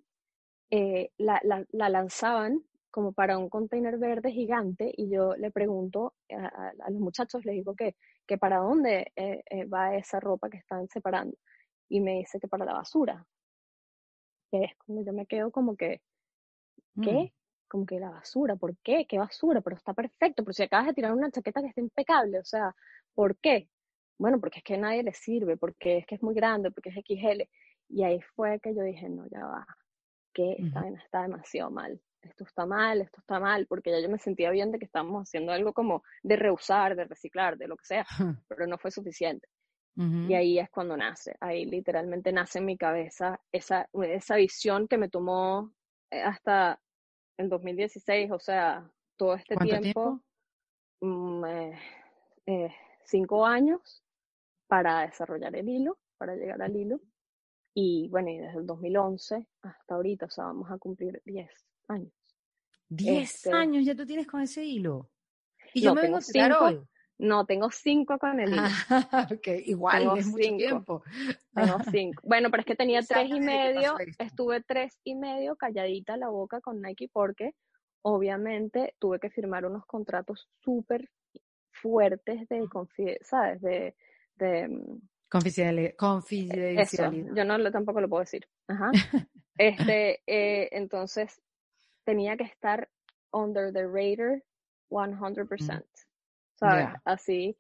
la, la, lanzaban como para un container verde gigante y yo le pregunto a, los muchachos, les digo que, que para dónde eh, eh, va esa ropa que están separando. Y me dice que para la basura. Que es cuando yo me quedo como que, ¿qué? Mm. Como que la basura, ¿por qué? ¿Qué basura? Pero está perfecto, pero si acabas de tirar una chaqueta que está impecable, o sea, ¿por qué? Bueno, porque es que nadie le sirve, porque es que es muy grande, porque es XL. Y ahí fue que yo dije, no, ya va, que está, está demasiado mal esto está mal, esto está mal, porque ya yo me sentía bien de que estábamos haciendo algo como de reusar, de reciclar, de lo que sea, pero no fue suficiente. Y ahí es cuando nace, ahí literalmente nace en mi cabeza esa, esa visión que me tomó eh, hasta el 2016, o sea, todo este tiempo, mm, eh, eh, cinco años para desarrollar el hilo, para llegar al hilo. Y bueno, y desde el 2011 hasta ahorita, o sea, vamos a cumplir 10 años. Diez este años ya tú tienes con ese hilo. Y yo me vengo a cinco, hoy. No, tengo cinco con el hilo. Ah, igual, es mucho tiempo. Tengo cinco. Bueno, pero es que tenía tres y medio, estuve tres y medio calladita la boca con Nike porque obviamente tuve que firmar unos contratos súper fuertes de ¿sabes? De, de mm, confidencialidad. yo no lo, tampoco lo puedo decir. Ajá. este, eh, entonces tenía que estar under the radar 100%, ¿sabes? Así.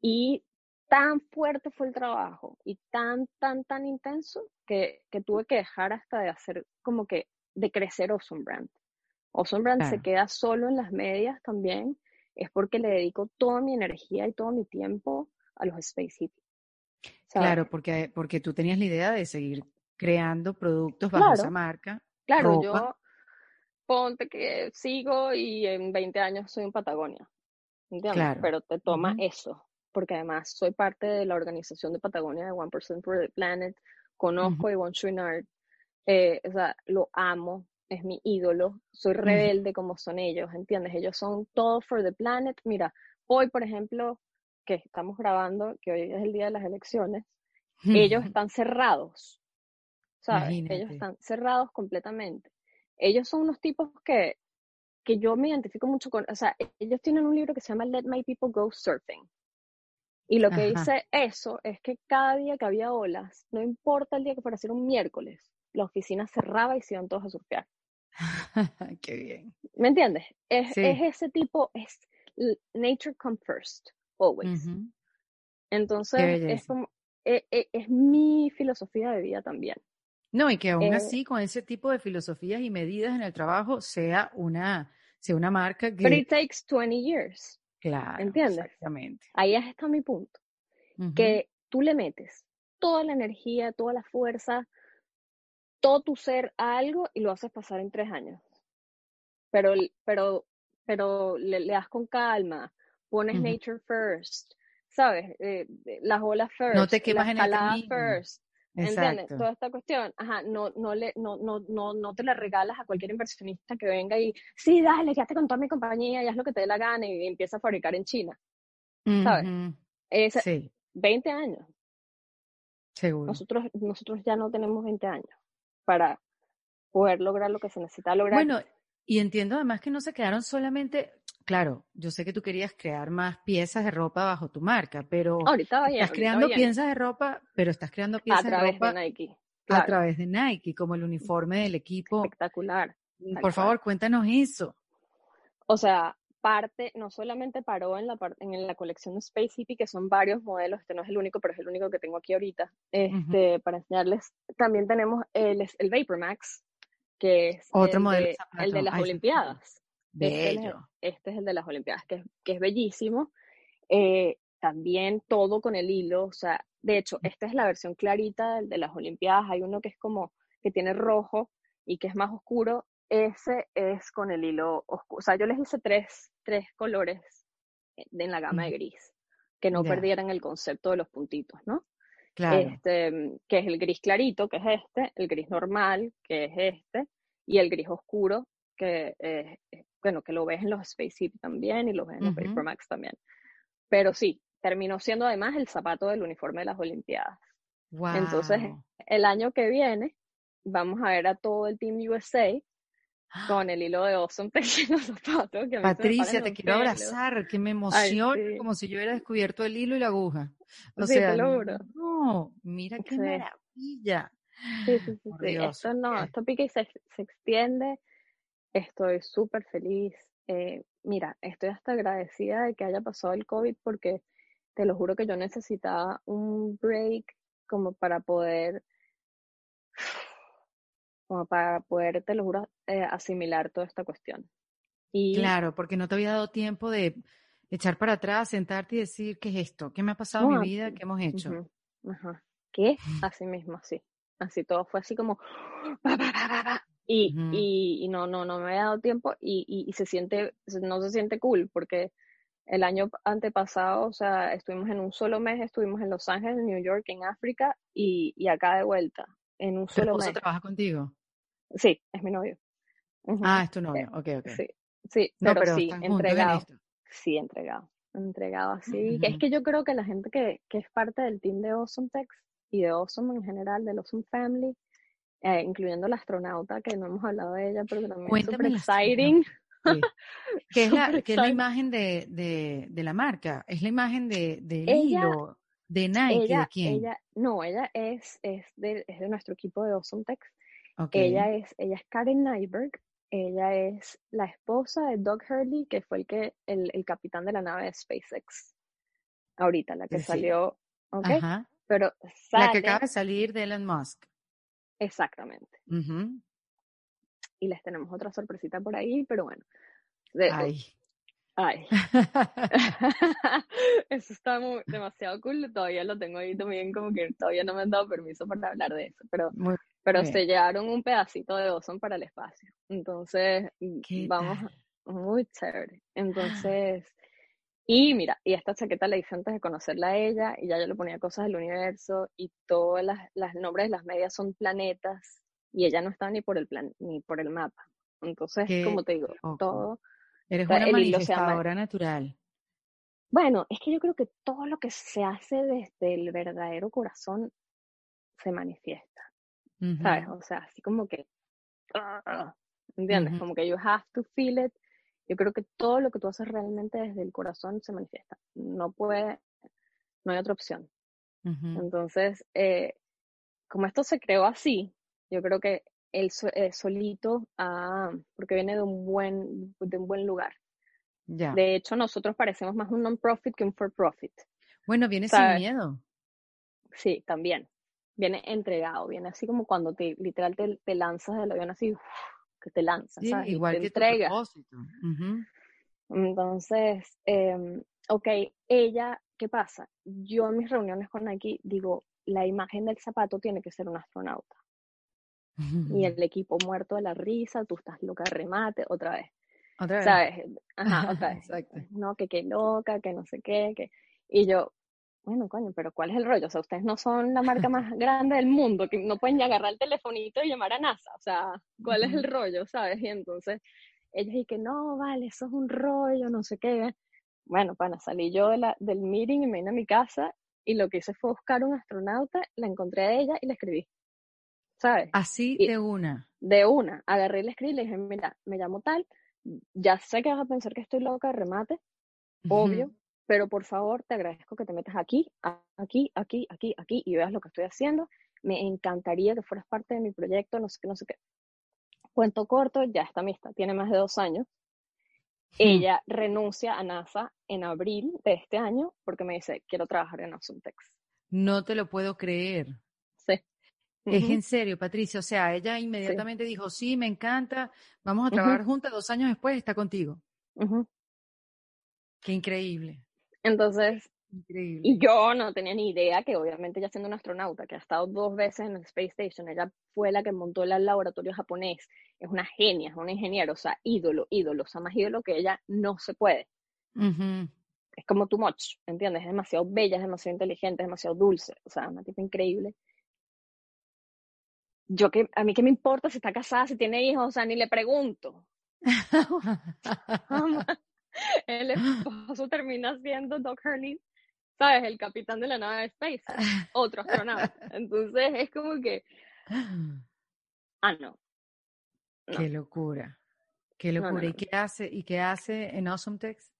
Y tan fuerte fue el trabajo y tan, tan, tan intenso que, que, tuve que dejar hasta de hacer como que de crecer Awesome Brand. Awesome Brand se queda solo en las medias también, es porque le dedico toda mi energía y todo mi tiempo a los Space Hippies. Claro, porque, porque tú tenías la idea de seguir creando productos bajo esa marca. Claro, yo ponte que sigo y en 20 años soy en Patagonia. ¿Entiendes? Pero te toma eso, porque además soy parte de la organización de Patagonia de 1% for the Planet, conozco a Yvonne Chouinard, eh, o sea, lo amo, es mi ídolo, soy rebelde como son ellos, ¿entiendes? Ellos son todo for the planet. Mira, hoy, por ejemplo, que estamos grabando, que hoy es el día de las elecciones, ellos están cerrados, ¿sabes? Ellos están cerrados completamente ellos son unos tipos que, que yo me identifico mucho con, o sea, ellos tienen un libro que se llama Let My People Go Surfing. Y lo que dice eso es que cada día que había olas, no importa el día que fuera a ser un miércoles, la oficina cerraba y se iban todos a surfear. Qué bien. ¿Me entiendes? Es, es, ese tipo, es nature come first, always. Entonces, es como, es, e, es, mi filosofía de vida también. No, y que aún eh, así con ese tipo de filosofías y medidas en el trabajo sea una, sea una marca que... But it takes 20 years. Claro, ¿entiendes? Exactamente. Ahí está mi punto. Que tú le metes toda la energía, toda la fuerza, todo tu ser a algo y lo haces pasar en tres años. Pero, pero, pero le, das con calma, pones nature first, ¿sabes? Eh, las olas first, no te quemas en el first. ¿Entiendes? Toda esta cuestión, ajá, no, no, le, no, no, no, no te la regalas a cualquier inversionista que venga y, sí, dale, quédate con toda mi compañía y haz lo que te dé la gana y empieza a fabricar en China. ¿Sabes? sí. 20 años. Seguro. Nosotros, nosotros ya no tenemos 20 años para poder lograr lo que se necesita lograr. Bueno, y entiendo además que no se quedaron solamente, claro, yo sé que tú querías crear más piezas de ropa bajo tu marca, pero ahorita estás creando piezas de ropa, pero estás creando piezas a través de ropa Nike. a través de Nike, como el uniforme del equipo. Espectacular. Por favor, cuéntanos eso. O sea, parte, no solamente paró en la, en la colección de Space Hippie, que son varios modelos, este no es el único, pero es el único que tengo aquí ahorita, este, para enseñarles. También tenemos el, el Vapor Max, que es Otro el, modelo de, el de las Olimpiadas. Este es, este es, el de las Olimpiadas, que, que es bellísimo. Eh, también todo con el hilo, o sea, de hecho, esta es la versión clarita del de las Olimpiadas, hay uno que es como, que tiene rojo y que es más oscuro, ese es con el hilo oscuro, o sea, yo les hice tres, tres colores en la gama de gris, que no perdieran el concepto de los puntitos, ¿no? Claro. Este, que es el gris clarito, que es este, el gris normal, que es este, y el gris oscuro, que, eh, bueno, que lo ves en los Space también y lo ves en los Paper Max también. Pero sí, terminó siendo además el zapato del uniforme de las Olimpiadas. Entonces, el año que viene, vamos a ver a todo el Team USA con el hilo de Awesome tejiendo zapatos. Que Patricia, te quiero abrazar, que me emociona, como si yo hubiera descubierto el hilo y la aguja. O sí, sea, te lo juro. no, mira qué maravilla. Sí, sí, sí. sí. Esto no, esto pica y se, se extiende. Estoy súper feliz. Eh, mira, estoy hasta agradecida de que haya pasado el COVID porque te lo juro que yo necesitaba un break como para poder, como para poder, te lo juro, eh, asimilar toda esta cuestión. Y, claro, porque no te había dado tiempo de echar para atrás, sentarte y decir, ¿qué es esto? ¿Qué me ha pasado en mi vida? ¿Qué hemos hecho? ajá. ¿Qué? Así mismo, así. Así todo fue así como... Y, y, y, no, no, no me había dado tiempo y, y, se siente, no se siente cool porque el año antepasado, o sea, estuvimos en un solo mes, estuvimos en Los Ángeles, en New York, en África y, y acá de vuelta, en un solo mes. trabaja contigo? Sí, es mi novio. Ah, es tu novio, ok, ok. Sí, sí pero, sí, entregado. Sí, entregado, entregado así. Es que yo creo que la gente que, que es parte del team de Awesome Tex y de Awesome en general, de Awesome Family, eh, incluyendo la astronauta, que no hemos hablado de ella, pero también es super exciting. ¿Qué es la, es la imagen de, de, de, la marca? ¿Es la imagen de, de hilo, de Nike? ¿De quién? Ella, no, ella es, es, de, es de nuestro equipo de Awesome Tex. Ella, es, ella es Karen Nyberg. Ella es la esposa de Doug Hurley, que fue el, que, el, el capitán de la nave de SpaceX. Ahorita, la que salió. ¿okay? Pero sale, la que acaba de salir de Elon Musk. Exactamente. Y les tenemos otra sorpresita por ahí, pero bueno. ay. Ay. eso está muy, demasiado cool. Todavía lo tengo ahí también, como que todavía no me han dado permiso para hablar de eso. Pero, pero se llevaron un pedacito de Ozone para el espacio. Entonces, vamos, muy chévere. Entonces, y mira, y esta chaqueta la hice antes de conocerla a ella, y ya yo le ponía cosas del universo, y todos los nombres de las medias son planetas, y ella no está ni por el plan, ni por el mapa. Entonces, como te digo, todo. Eres una manifestadora natural. Bueno, es que yo creo que todo lo que se hace desde el verdadero corazón se manifiesta. ¿Sabes? O sea, así como que. Ah, ¿Entiendes? Como que you have to feel it yo creo que todo lo que tú haces realmente desde el corazón se manifiesta. No puede, no hay otra opción. Entonces, eh, como esto se creó así, yo creo que él eh, solito, ah, porque viene de un buen, de un buen lugar. De hecho, nosotros parecemos más un non-profit que un for-profit. Bueno, viene sin miedo. Sí, también. Viene entregado, viene así como cuando te, literal te, te lanzas del avión así, que te lanzas, Igual te que entrega. Uh Entonces, eh, ok, ella, ¿qué pasa? Yo en mis reuniones con Nike digo, la imagen del zapato tiene que ser un astronauta. Y el equipo muerto de la risa, tú estás loca remate, otra vez. Otra vez. ¿Sabes? Ajá, otra vez. Exacto. No, que qué loca, que no sé qué, que... Y yo, bueno, coño, pero ¿cuál es el rollo? O sea, ustedes no son la marca más grande del mundo, que no pueden ni agarrar el telefonito y llamar a NASA. O sea, ¿cuál es el rollo? ¿Sabes? Y entonces ellos y que no, vale, eso es un rollo, no sé qué. Bueno, para salí yo de la, del meeting y me vine a mi casa y lo que hice fue buscar un astronauta, la encontré a ella y la escribí. ¿Sabes? Así de una. De una. Agarré y le escribí y le dije, mira, me llamo tal, ya sé que vas a pensar que estoy loca de remate, obvio, pero por favor te agradezco que te metas aquí, aquí, aquí, aquí, aquí y veas lo que estoy haciendo. me encantaría que fueras parte de mi proyecto, no sé qué, no sé qué. Cuento corto, ya está mixta, tiene más de dos años. Ella renuncia a NASA en abril de este año porque me dice, quiero trabajar en Asuntex. No te lo puedo creer. Sí. Es en serio, Patricia. O sea, ella inmediatamente dijo, sí, me encanta, vamos a trabajar juntas. Dos años después está contigo. Qué increíble, Entonces, increíble. y yo no tenía ni idea que obviamente ella siendo una astronauta, que ha estado dos veces en el Space Station, ella fue la que montó el laboratorio japonés, es una genia, es una ingeniera, o sea, ídolo, ídolo, o sea, más ídolo que ella no se puede. Ujú. es como too much, ¿entiendes? Es demasiado bella, es demasiado inteligente, es demasiado dulce, o sea, una tipa increíble. Yo que, a mí qué me importa si está casada, si tiene hijos, o sea, ni le pregunto. El esposo termina siendo Doc Hurley, ¿sabes? El capitán de la nave de Space, otro astronauta. Entonces es como que, ah, no. No. Qué locura, qué No, no, locura. ¿Y qué hace, y qué hace en Awesome Text?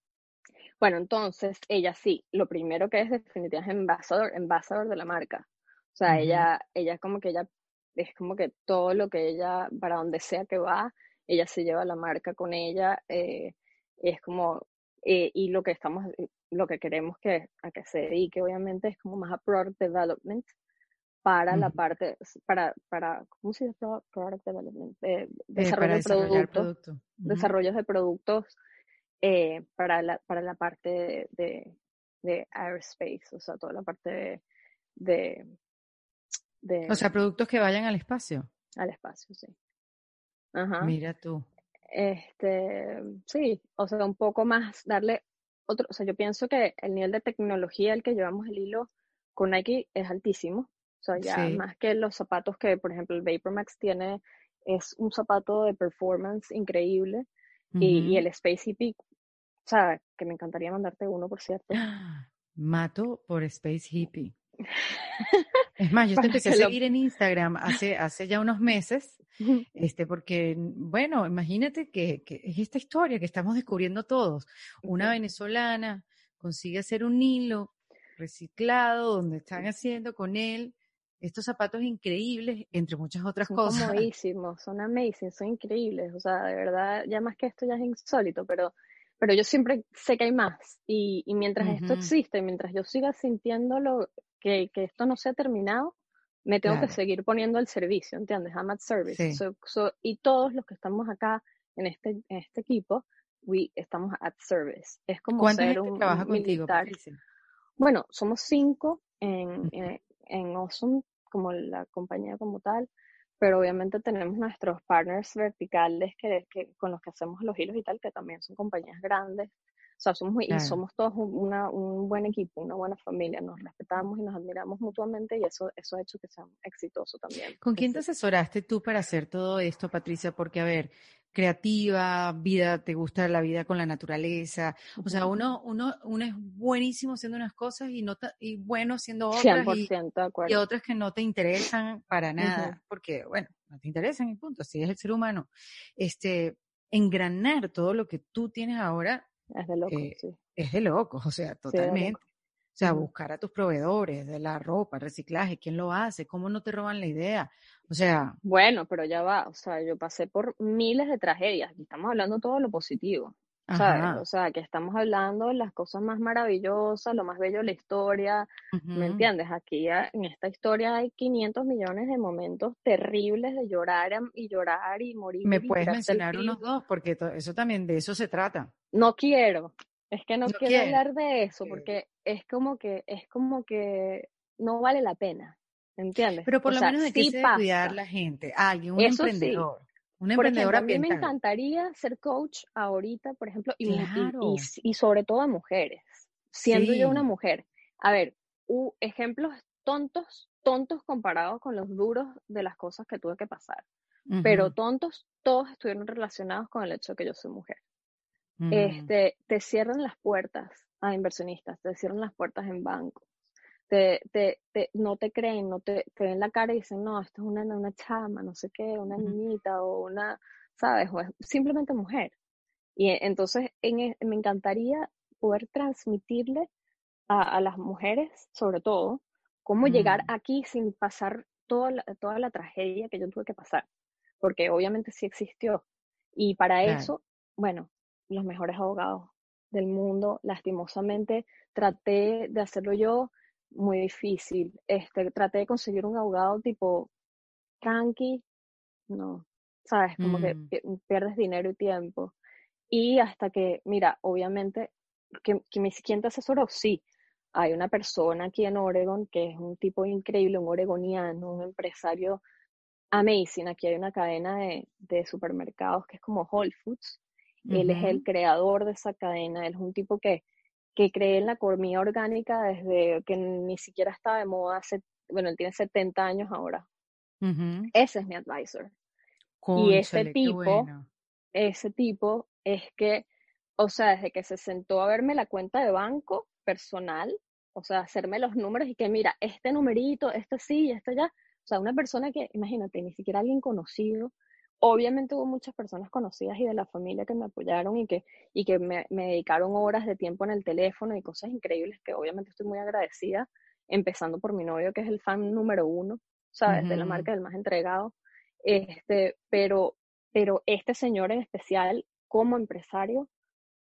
Bueno, entonces ella sí, lo primero que es definitivamente es embajador, embajador de la marca. O sea, Ujú. ella, ella es como que ella, es como que todo lo que ella, para donde sea que va, ella se lleva la marca con ella. eh, es como, eh, y lo que estamos, lo que queremos que, a que se dedique, obviamente, es como más a product development para la parte, para, para, ¿cómo se dice pro- product development? Eh, Eh, desarrollo de productos producto. Desarrollos de productos eh, para, la, para la parte de, de, de aerospace, o sea, toda la parte de, de, de- O sea, productos que vayan al espacio. al espacio, sí. Ajá. Mira tú. Este, sí, o sea, un poco más darle otro, o sea, yo pienso que el nivel de tecnología al que llevamos el hilo con Nike es altísimo. O sea, ya Sí. más que los zapatos que, por ejemplo, el Vapor Max tiene, es un zapato de performance increíble. Y, y el Space Hippie, o sea, que me encantaría mandarte uno, por cierto. Mato por Space Hippie. Es más, yo te empecé a lo- seguir en Instagram hace, hace ya unos meses, este, porque, bueno, imagínate que, que es esta historia que estamos descubriendo todos. Una venezolana consigue hacer un hilo reciclado donde están haciendo con él estos zapatos increíbles, entre muchas otras Son cosas. comodísimos, son amazing, son increíbles. O sea, de verdad, ya más que esto ya es insólito, pero, pero yo siempre sé que hay más. Y, y mientras esto existe, mientras yo siga sintiéndolo, que, que esto no se ha terminado, me tengo que Claro. seguir poniendo al servicio, ¿entiendes? I'm at service. Sí. So- so- y todos los que estamos acá en este, en este equipo, we, estamos at service. Es como ¿Cuánta ser gente un, trabaja un contigo? Bueno, somos cinco en, en, en Awesome, como la compañía como tal, pero obviamente tenemos nuestros partners verticales que, que- con los que hacemos los hilos y tal, que también son compañías grandes. O sea, somos, y Claro. somos todos un, una- un buen equipo, una buena familia, nos respetamos y nos admiramos mutuamente y eso, eso ha hecho que sea exitoso también. ¿Con quién te Ese- asesoraste tú para hacer todo esto, Patricia? Porque, a ver, creativa, vida, te gusta la vida con la naturaleza. O sea, uno, uno, uno es buenísimo haciendo unas cosas y no y bueno haciendo otras y, 100% de y acuerdo. otras que no te interesan para nada, Ujú. porque, bueno, no te interesan y punto, así es el ser humano. Este, engranar todo lo que tú tienes ahora Es de loco, eh, sí. es de locos, o sea, loco. totalmente. O sea, buscar a tus proveedores de la ropa, reciclaje, quién lo hace, cómo no te roban la idea. O sea, Bueno, pero ya va, o sea, yo pasé por miles de tragedias, y estamos hablando todo lo positivo, ¿sabes? ajá. O sea, que estamos hablando de las cosas más maravillosas, lo más bello de la historia, ¿me entiendes? Aquí ah, en esta historia hay 500 millones de momentos terribles de llorar y llorar y morir Me y puedes mencionar unos dos, porque eso también, de eso se trata. No quiero, es que no No quiero hablar de eso porque es como que, es como que no vale la pena, ¿entiendes? Pero por O lo sea, menos de qué sí debe cuidar la gente. Alguien, un Eso sí. Emprendedor, un Por emprendedor ejemplo, a mí me encantaría ser coach ahorita, por ejemplo, y, mu- y- Claro. y, y sobre todo a mujeres, siendo yo una mujer. A ver, ejemplos tontos, tontos comparados con los duros de las cosas que tuve que pasar, pero tontos, todos estuvieron relacionados con el hecho de que yo soy mujer. ujú. Este, te cierran las puertas a inversionistas, te cierran las puertas en bancos, te, te, te- no te creen, no te, te ven la cara y dicen, no, esto es una, una chama, no sé qué, una niñita o una, ¿sabes? O es simplemente mujer. Y e- entonces en e- me encantaría poder transmitirle a, a las mujeres, sobre todo, cómo llegar Mm. aquí sin pasar toda la, toda la tragedia que yo tuve que pasar, porque obviamente sí existió. Y para Claro. eso, bueno, los mejores abogados del mundo, lastimosamente, traté de hacerlo yo, muy difícil. Este, traté de conseguir un abogado tipo tranqui, no, sabes, como que Mm, pi- pierdes dinero y tiempo. Y hasta que, mira, obviamente, que, que me, ¿quién te asesoró? Sí, hay una persona aquí en Oregon que es un tipo increíble, un oregoniano, un empresario amazing. Aquí hay una cadena de, de supermercados que es como Whole Foods. Él es el creador de esa cadena, él es un tipo que, que cree en la comida orgánica desde que ni siquiera estaba de moda hace, bueno, él tiene 70 años ahora. Ese es mi advisor. Y ese tipo, bueno. ese tipo es que, o sea, desde que se sentó a verme la cuenta de banco personal, o sea, hacerme los números y que mira, este numerito, este sí, este ya, o sea, una persona que, imagínate, ni siquiera alguien conocido. Obviamente hubo muchas personas conocidas y de la familia que me apoyaron y que, y que me, me dedicaron horas de tiempo en el teléfono y cosas increíbles que obviamente estoy muy agradecida, empezando por mi novio, que es el fan número uno, ¿sabes? De la marca del más entregado. Este, pero, pero este señor en especial, como empresario,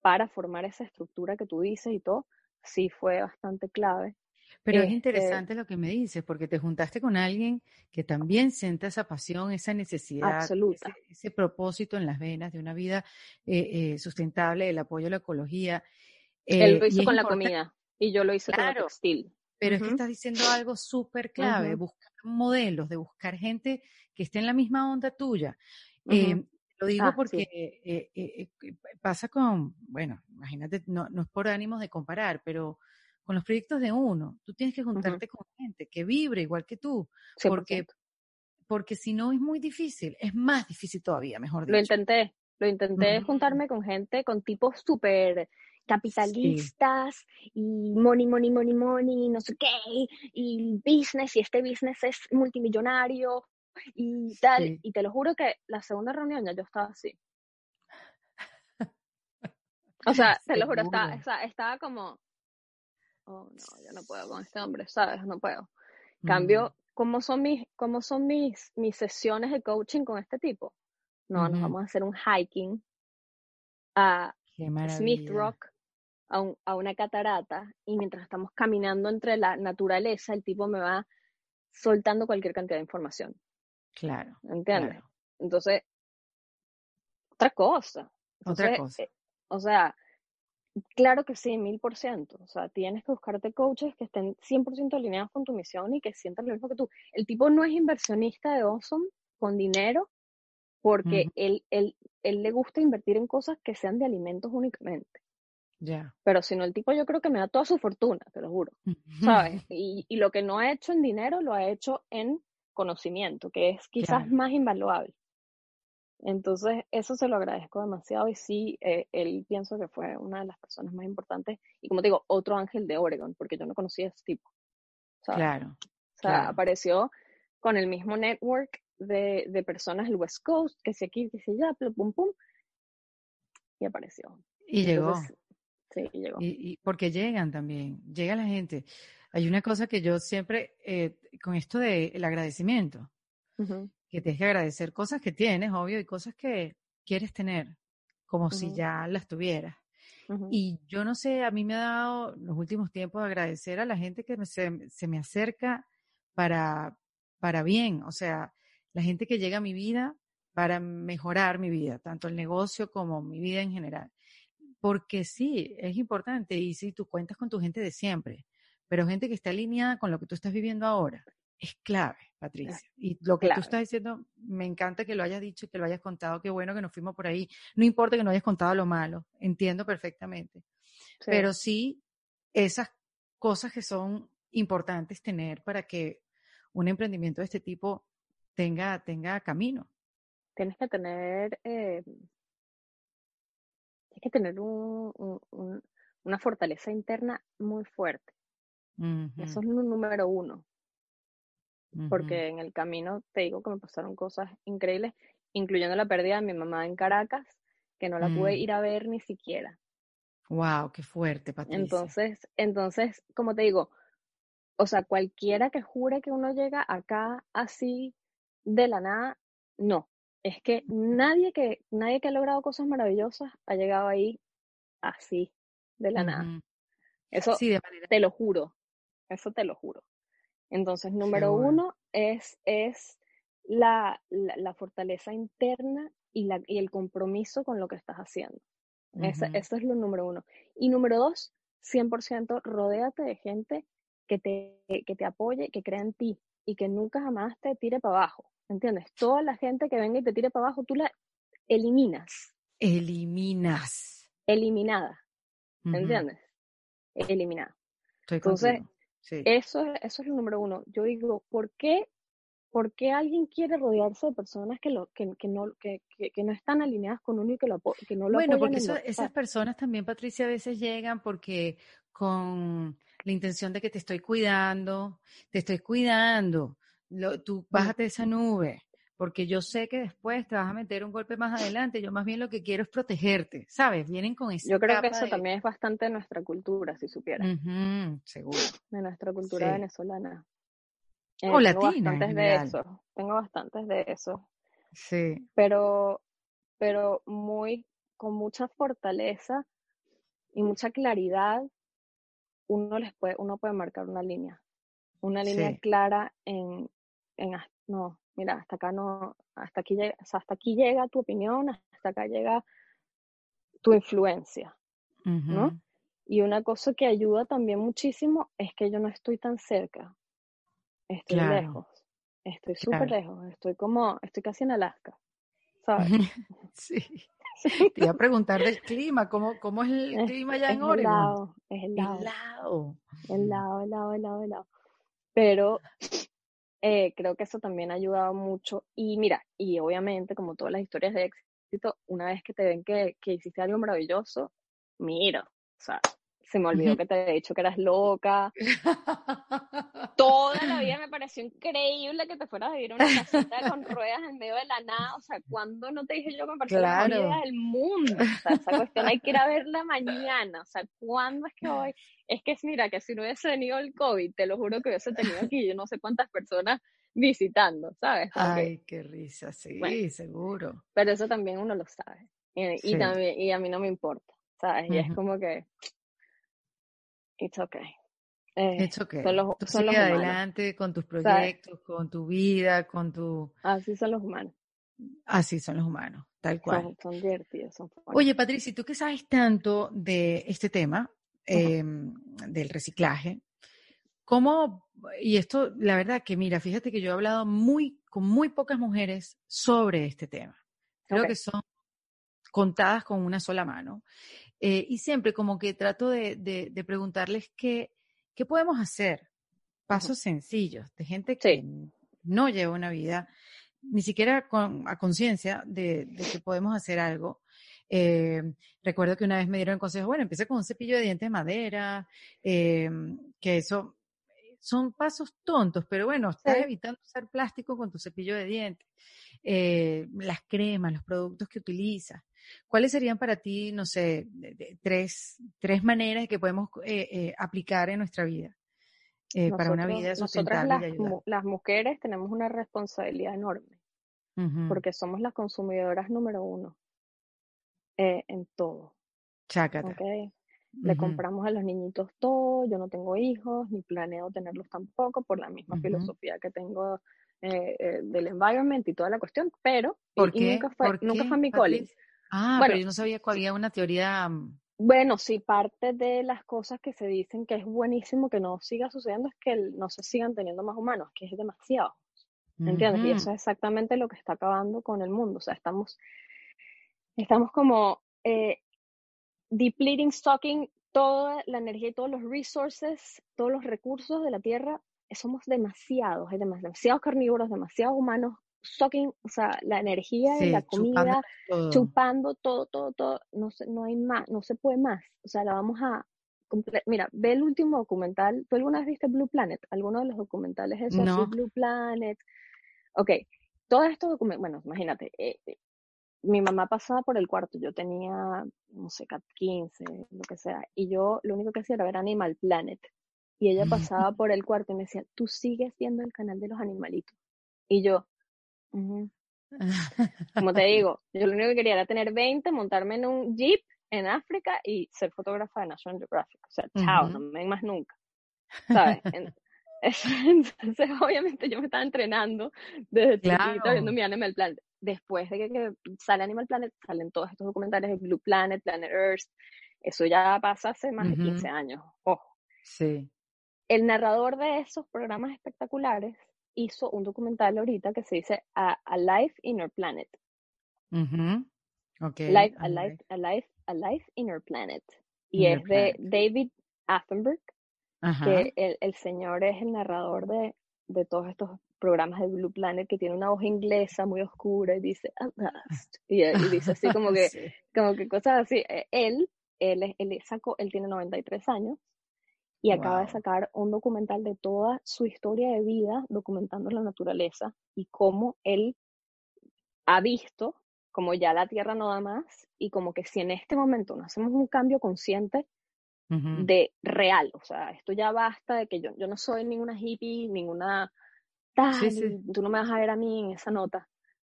para formar esa estructura que tú dices y todo, sí fue bastante clave. Pero es Este, interesante lo que me dices, porque te juntaste con alguien que también siente esa pasión, esa necesidad, ese, absoluta. ese propósito en las venas de una vida eh, eh, sustentable, el apoyo a la ecología. Él eh, lo y hizo con la comida y yo lo hice con el claro, textil. pero es que estás diciendo algo súper clave, buscar modelos, de buscar gente que esté en la misma onda tuya. Eh, lo digo Ah, porque sí. eh, eh, eh, pasa con, bueno, imagínate, no, no es por ánimos de comparar, pero con los proyectos de uno, tú tienes que juntarte con gente que vibre igual que tú, 100%. porque, porque si no es muy difícil, es más difícil todavía, mejor Lo dicho. intenté, lo intenté juntarme con gente, con tipos súper Sí, capitalistas y money, money, money, money, no sé qué, y business, y este business es multimillonario y tal. sí. Y te lo juro que la segunda reunión ya yo estaba así. O sea, te lo juro, estaba, estaba como, oh no, yo no puedo con este hombre, ¿sabes? No puedo. Mm, Cambio, ¿cómo son mis, cómo son mis, mis sesiones de coaching con este tipo? No, nos vamos a hacer un hiking a Smith. Rock, a, un- a una catarata, y mientras estamos caminando entre la naturaleza, el tipo me va soltando cualquier cantidad de información, Claro, ¿entiendes? claro. Entonces, otra cosa. Otra Entonces, cosa. eh, o sea, claro que sí, mil por ciento. O sea, tienes que buscarte coaches que estén 100% alineados con tu misión y que sientan lo mismo que tú. El tipo no es inversionista de Awesome con dinero porque él, él, él le gusta invertir en cosas que sean de alimentos únicamente. Ya. Pero si no, el tipo yo creo que me da toda su fortuna, te lo juro, ¿sabes? Y, y lo que no ha hecho en dinero, lo ha hecho en conocimiento, que es quizás más invaluable. Entonces, eso se lo agradezco demasiado y sí, eh, él pienso que fue una de las personas más importantes y como te digo, otro ángel de Oregon, porque yo no conocía a ese tipo, ¿sabes? Claro, O sea, claro. apareció con el mismo network de, de personas del West Coast, que si aquí, que si allá, pum, pum, pum, y apareció. Y llegó. Sí, llegó. Y, y porque llegan también, llega la gente. Hay una cosa que yo siempre, eh, con esto del agradecimiento, Ujú, que tienes que agradecer cosas que tienes, obvio, y cosas que quieres tener, como si ya las tuvieras. Y yo no sé, a mí me ha dado los últimos tiempos agradecer a la gente que me- se, se me acerca para, para bien, o sea, la gente que llega a mi vida para mejorar mi vida, tanto el negocio como mi vida en general. Porque sí, es importante y sí, tú cuentas con tu gente de siempre, pero gente que está alineada con lo que tú estás viviendo ahora es clave, Patricia. Y lo que tú estás diciendo, me encanta que lo hayas dicho, que lo hayas contado, qué bueno que nos fuimos por ahí. No importa que no hayas contado lo malo, entiendo perfectamente, Sí, pero sí esas cosas que son importantes tener para que un emprendimiento de este tipo tenga, tenga camino. tienes que tener, eh, tienes que tener un, un- un- una fortaleza interna muy fuerte. Eso es lo número uno, porque en el camino te digo que me pasaron cosas increíbles, incluyendo la pérdida de mi mamá en Caracas, que no la pude Mm, ir a ver ni siquiera. Wow, qué fuerte, Patricia. Entonces, entonces, como te digo, o sea, cualquiera que jure que uno llega acá así de la nada, no. Es que nadie que, nadie que ha logrado cosas maravillosas ha llegado ahí así, de la nada. Eso Sí, de manera te lo juro, eso te lo juro. Entonces, número uno es, es la, la, la fortaleza interna y, la, y el compromiso con lo que estás haciendo. Esa- Ujú. eso es lo número uno. Y número dos, 100% rodéate de gente que te, que te apoye, que crea en ti y que nunca jamás te tire para abajo. ¿Entiendes? Toda la gente que venga y te tire para abajo, tú la eliminas, Eliminas. eliminada, Ujú. ¿entiendes? Eliminada. Estoy Entonces, contigo. Sí. Eso es, eso es lo número uno. Yo digo, ¿por qué, por qué alguien quiere rodearse de personas que, lo, que, que no, que, que, no están alineadas con uno y que, lo, que no lo Bueno, porque eso- esas personas también, Patricia, a veces llegan porque con la intención de que te estoy cuidando, te estoy cuidando, lo- tú bájate de esa nube, porque yo sé que después te vas a meter un golpe más adelante. Yo más bien lo que quiero es protegerte, ¿sabes? Vienen con esa Yo creo que eso de- también es bastante de nuestra cultura, si supieras, seguro. de nuestra cultura Sí. venezolana. Eh, O tengo latina en bastantes de eso, tengo bastantes de eso, Sí. pero, pero muy, con mucha fortaleza y mucha claridad, uno les puede, uno puede marcar una línea, una línea Sí. clara en, en, no, mira, hasta acá no, hasta aquí llega, o sea, hasta aquí llega tu opinión, hasta acá llega tu influencia, ¿no? Ujú. Y una cosa que ayuda también muchísimo es que yo no estoy tan cerca, estoy Claro, lejos, estoy súper claro. lejos, estoy como, estoy casi en Alaska, ¿sabes? Sí. Te iba a preguntar del clima, ¿cómo, cómo es el Es, clima allá en Oregon? helado, es helado, Helado. helado, helado, helado, helado. Pero eh, creo que eso también ha ayudado mucho. Y mira, y obviamente, como todas las historias de éxito, una vez que te ven que, que hiciste algo maravilloso, mira, o sea, se me olvidó que te había dicho que eras loca. Toda la vida me pareció increíble que te fueras a vivir a una casita con ruedas en medio de la nada. O sea, ¿cuándo no te dije yo que me pareció la mejor idea Claro. del mundo? O sea, esa cuestión hay que ir a verla mañana. O sea, ¿cuándo es que voy? Es que mira, que si no hubiese venido el COVID, te lo juro que hubiese tenido aquí yo no sé cuántas personas visitando, ¿sabes? Ay, qué risa, bueno, sí, seguro. pero eso también uno lo sabe. Y, y Sí. también, y a mí no me importa, ¿sabes? Y es como que, it's okay. Eh, It's okay. son los, Tú son los adelante con tus ¿sabes? proyectos, con tu vida, con tu... Así son los humanos. Así son los humanos, tal cual. Son, son divertidos, son. Oye, Patricia, ¿y tú que sabes tanto de este tema, Ujú. em, del reciclaje? ¿Cómo, y esto, la verdad que mira, fíjate que yo he hablado muy, con muy pocas mujeres sobre este tema. Creo Ok. que son contadas con una sola mano. Eh, y siempre como que trato de, de- de preguntarles qué, qué podemos hacer. Pasos sencillos de gente que Sí, no lleva una vida ni siquiera con, a conciencia de, de que podemos hacer algo. Eh, recuerdo que una vez me dieron el consejo, bueno, empiece con un cepillo de dientes de madera, eh, que eso son pasos tontos, pero bueno, estás sí, evitando usar plástico con tu cepillo de dientes, eh, las cremas, los productos que utilizas. ¿Cuáles serían para ti, no sé, de- de- tres, tres maneras que podemos eh, eh, aplicar en nuestra vida eh, para una vida nosotras sustentable y de las, ayudar? mu- las mujeres tenemos una responsabilidad enorme porque somos las consumidoras número uno eh, en todo, Chácata. ¿ok? Le compramos a los niñitos todo, yo no tengo hijos, ni planeo tenerlos tampoco por la misma filosofía que tengo eh, eh, del environment y toda la cuestión, pero, ¿Por y, y qué? nunca fue, ¿Por nunca qué, fue mi calling. Ah, pero yo no sabía que había una teoría. mm, Bueno, sí, parte de las cosas que se dicen que es buenísimo que no siga sucediendo es que no se sigan teniendo más humanos, que es demasiado, ¿entiendes? Y eso es exactamente lo que está acabando con el mundo. O sea, estamos, estamos como eh, depleting, stocking toda la energía y todos los resources, todos los recursos de la Tierra. Somos demasiados, hay demas- demasiados carnívoros, demasiados humanos, stocking, o sea, la energía de la Sí, comida todo. chupando todo, todo, todo, no se, no hay más, no se puede más. O sea, la vamos a Mira, ve el último documental. ¿Tú alguna vez viste Blue Planet? ¿Alguno de los documentales esos No. Blue Planet? Ok, todos estos documentos, bueno, imagínate, eh, eh, mi mamá pasaba por el cuarto, yo tenía, no sé, 15, lo que sea, y yo lo único que hacía era ver Animal Planet. Y ella pasaba por el cuarto y me decía, tú sigues viendo el canal de los animalitos. Y yo, Como te digo, yo lo único que quería era tener 20, montarme en un jeep en África y ser fotógrafa de National Geographic. O sea, chao, no me ven más nunca. ¿Sabes? Entonces, obviamente, yo me estaba entrenando desde chiquita Claro. viendo mi Animal Planet. Después de que, que sale Animal Planet, salen todos estos documentales de Blue Planet, Planet Earth. Eso ya pasa hace más de 15 Ujú. años. Ojo. Sí. El narrador de esos programas espectaculares hizo un documental ahorita que se dice A, A Life in Our Planet. Ujú. Ok. Life, a, life, a, life, a Life in Our Planet. Y In es de Planet. David Attenborough, Ajá. que el, el señor es el narrador de, de todos estos programas de Blue Planet, que tiene una voz inglesa muy oscura y dice, "At last", y, y dice así como que, Sí. como que cosas así. Eh, Él, él, él sacó, él tiene 93 años y acaba de sacar un documental de toda su historia de vida, documentando la naturaleza y cómo él ha visto como ya la Tierra no da más y como que si en este momento no hacemos un cambio consciente de real, o sea, esto ya basta de que yo, yo no soy ninguna hippie, ninguna tal, Sí, sí. y tú no me vas a ver a mí en esa nota,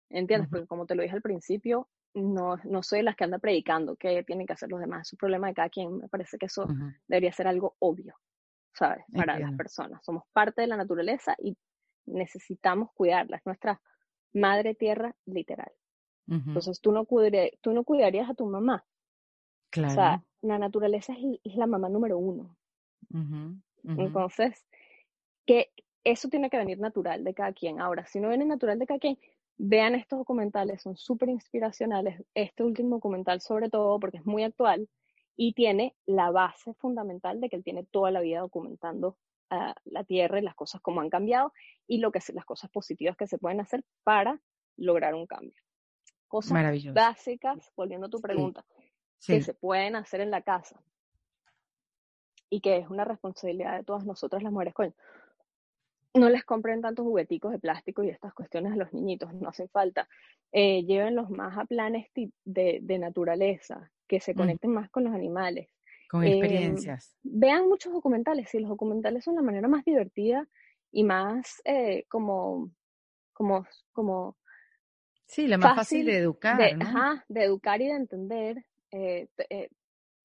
¿entiendes? Porque como te lo dije al principio, no, no soy las que anda predicando que tienen que hacer los demás, es un problema de cada quien, me parece que eso debería ser algo obvio, ¿sabes? Para las Entiendo. personas. Somos parte de la naturaleza y necesitamos cuidarla, es nuestra madre tierra literal. Entonces tú no, tú no cuidarías a tu mamá. O sea, Claro. la naturaleza es, la mamá número uno. Entonces, que eso tiene que venir natural de cada quien. Ahora, si no viene natural de cada quien, vean estos documentales, son súper inspiracionales. Este último documental sobre todo porque es muy actual y tiene la base fundamental de que él tiene toda la vida documentando ah, la Tierra y las cosas como han cambiado y lo que las cosas positivas que se pueden hacer para lograr un cambio. Cosas básicas, volviendo a tu Sí. pregunta, que se pueden hacer en la casa y que es una responsabilidad de todas nosotras las mujeres, coño. No les compren tantos jugueticos de plástico y estas cuestiones a los niñitos, no hacen falta. Eh, llévenlos más a planes de, de naturaleza, que se Mm. conecten más con los animales. Con Em, experiencias. vean muchos documentales, y los documentales son la manera más divertida y más eh, como, como, como Sí, la más fácil fácil de educar, de, ¿no? ajá, de educar y de entender eh, eh,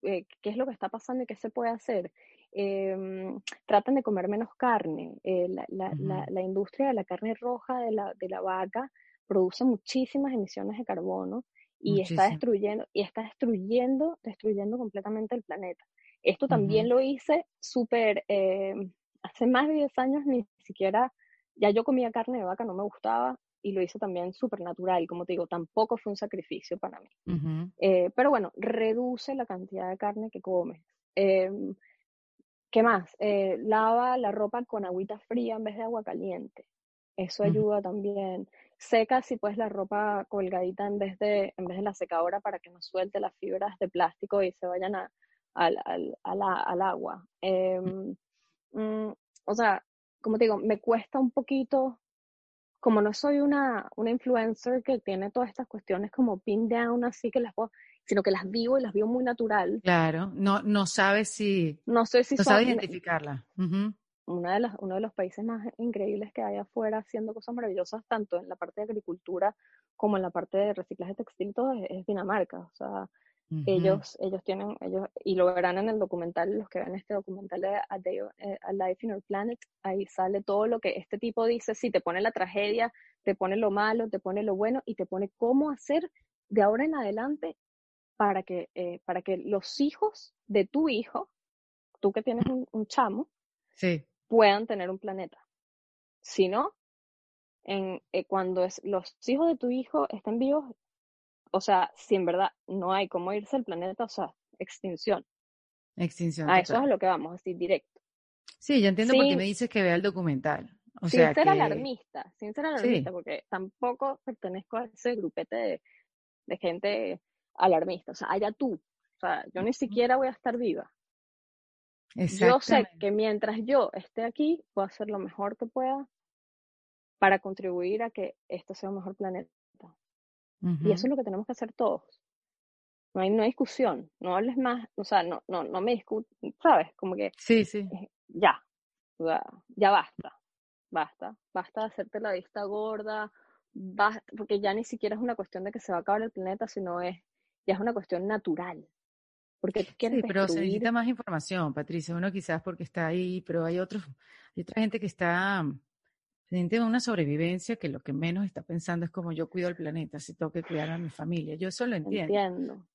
eh, qué es lo que está pasando y qué se puede hacer. Em, tratan de comer menos carne. eh, la, la- la- industria de la carne roja de la, de la vaca produce muchísimas emisiones de carbono y está destruyendo, y está destruyendo, destruyendo completamente el planeta. Esto también lo hice súper, eh, hace más de 10 años ni siquiera, ya yo comía carne de vaca, no me gustaba, y lo hice también súper natural, como te digo, tampoco fue un sacrificio para mí. Eh, pero bueno, reduce la cantidad de carne que comes. Em, ¿qué más? Eh, lava la ropa con agüita fría en vez de agua caliente. Eso Ujú. ayuda también. Seca si puedes la ropa colgadita en vez de, en vez de la secadora para que no suelte las fibras de plástico y se vayan a- al, al- a la- al agua. Em, mm, o sea, como te digo, me cuesta un poquito, como no soy una, una influencer que tiene todas estas cuestiones como pin down, así que las puedo, sino que las vivo y las vivo muy natural. Claro, no, no sabes si, No sé si no sabes identificarla. Ujú. una de las, uno de los países más increíbles que hay afuera haciendo cosas maravillosas, tanto en la parte de agricultura como en la parte de reciclaje textil, todo es, es Dinamarca. O sea, Ujú. ellos, ellos tienen, ellos, y lo verán en el documental, los que ven este documental de A, Day, eh, A Life in Our Planet, ahí sale todo lo que este tipo dice, sí, te pone la tragedia, te pone lo malo, te pone lo bueno y te pone cómo hacer de ahora en adelante para que, eh, para que los hijos de tu hijo, tú que tienes un, un chamo, Sí, puedan tener un planeta. Si no, en, eh, cuando es, los hijos de tu hijo estén vivos, o sea, si en verdad no hay cómo irse al planeta, o sea, extinción. extinción A eso es a lo que vamos, así directo. Sí, ya entiendo por qué Sin, me dices que vea el documental. O sin sea ser que, alarmista, sin ser alarmista, sí, porque tampoco pertenezco a ese grupete de, de gente alarmista. O sea, allá tú. O sea, yo ni siquiera voy a estar viva. Yo sé que mientras yo esté aquí, puedo hacer lo mejor que pueda para contribuir a que esto sea un mejor planeta. Y eso es lo que tenemos que hacer todos. No hay, no hay discusión, no hables más, o sea, no, no, no me discutes, ¿sabes? Como que Sí, sí. ya, sea, ya basta, basta, basta de hacerte la vista gorda, basta, porque ya ni siquiera es una cuestión de que se va a acabar el planeta, sino es, ya es una cuestión natural. Porque tú quieres Sí, pero se necesita más información, Patricia. Uno quizás porque está ahí, pero hay otros, hay otra gente que está pendiente de una sobrevivencia que lo que menos está pensando es como yo cuido el planeta, si tengo que cuidar a mi familia. Yo eso lo entiendo. Entiendo.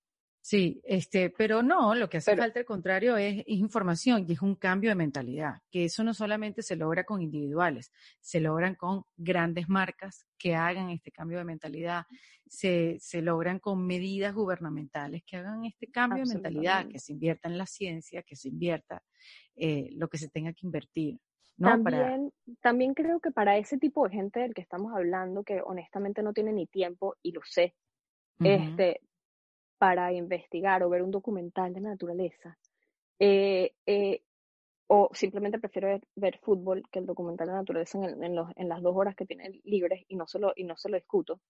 Sí, este, pero no, lo que hace Pero- falta al contrario es, es información y es un cambio de mentalidad, que eso no solamente se logra con individuales, se logran con grandes marcas que hagan este cambio de mentalidad, se, se logran con medidas gubernamentales que hagan este cambio de mentalidad, que se invierta en la ciencia, que se invierta eh, lo que se tenga que invertir, ¿no? Para, También, también creo que para ese tipo de gente del que estamos hablando, que honestamente no tiene ni tiempo, y lo sé, este, para investigar o ver un documental de naturaleza, eh, eh, o simplemente prefiero ver, ver fútbol que el documental de naturaleza en, el- en los, en las dos horas que tienen libres y no se lo, y no se lo discuto.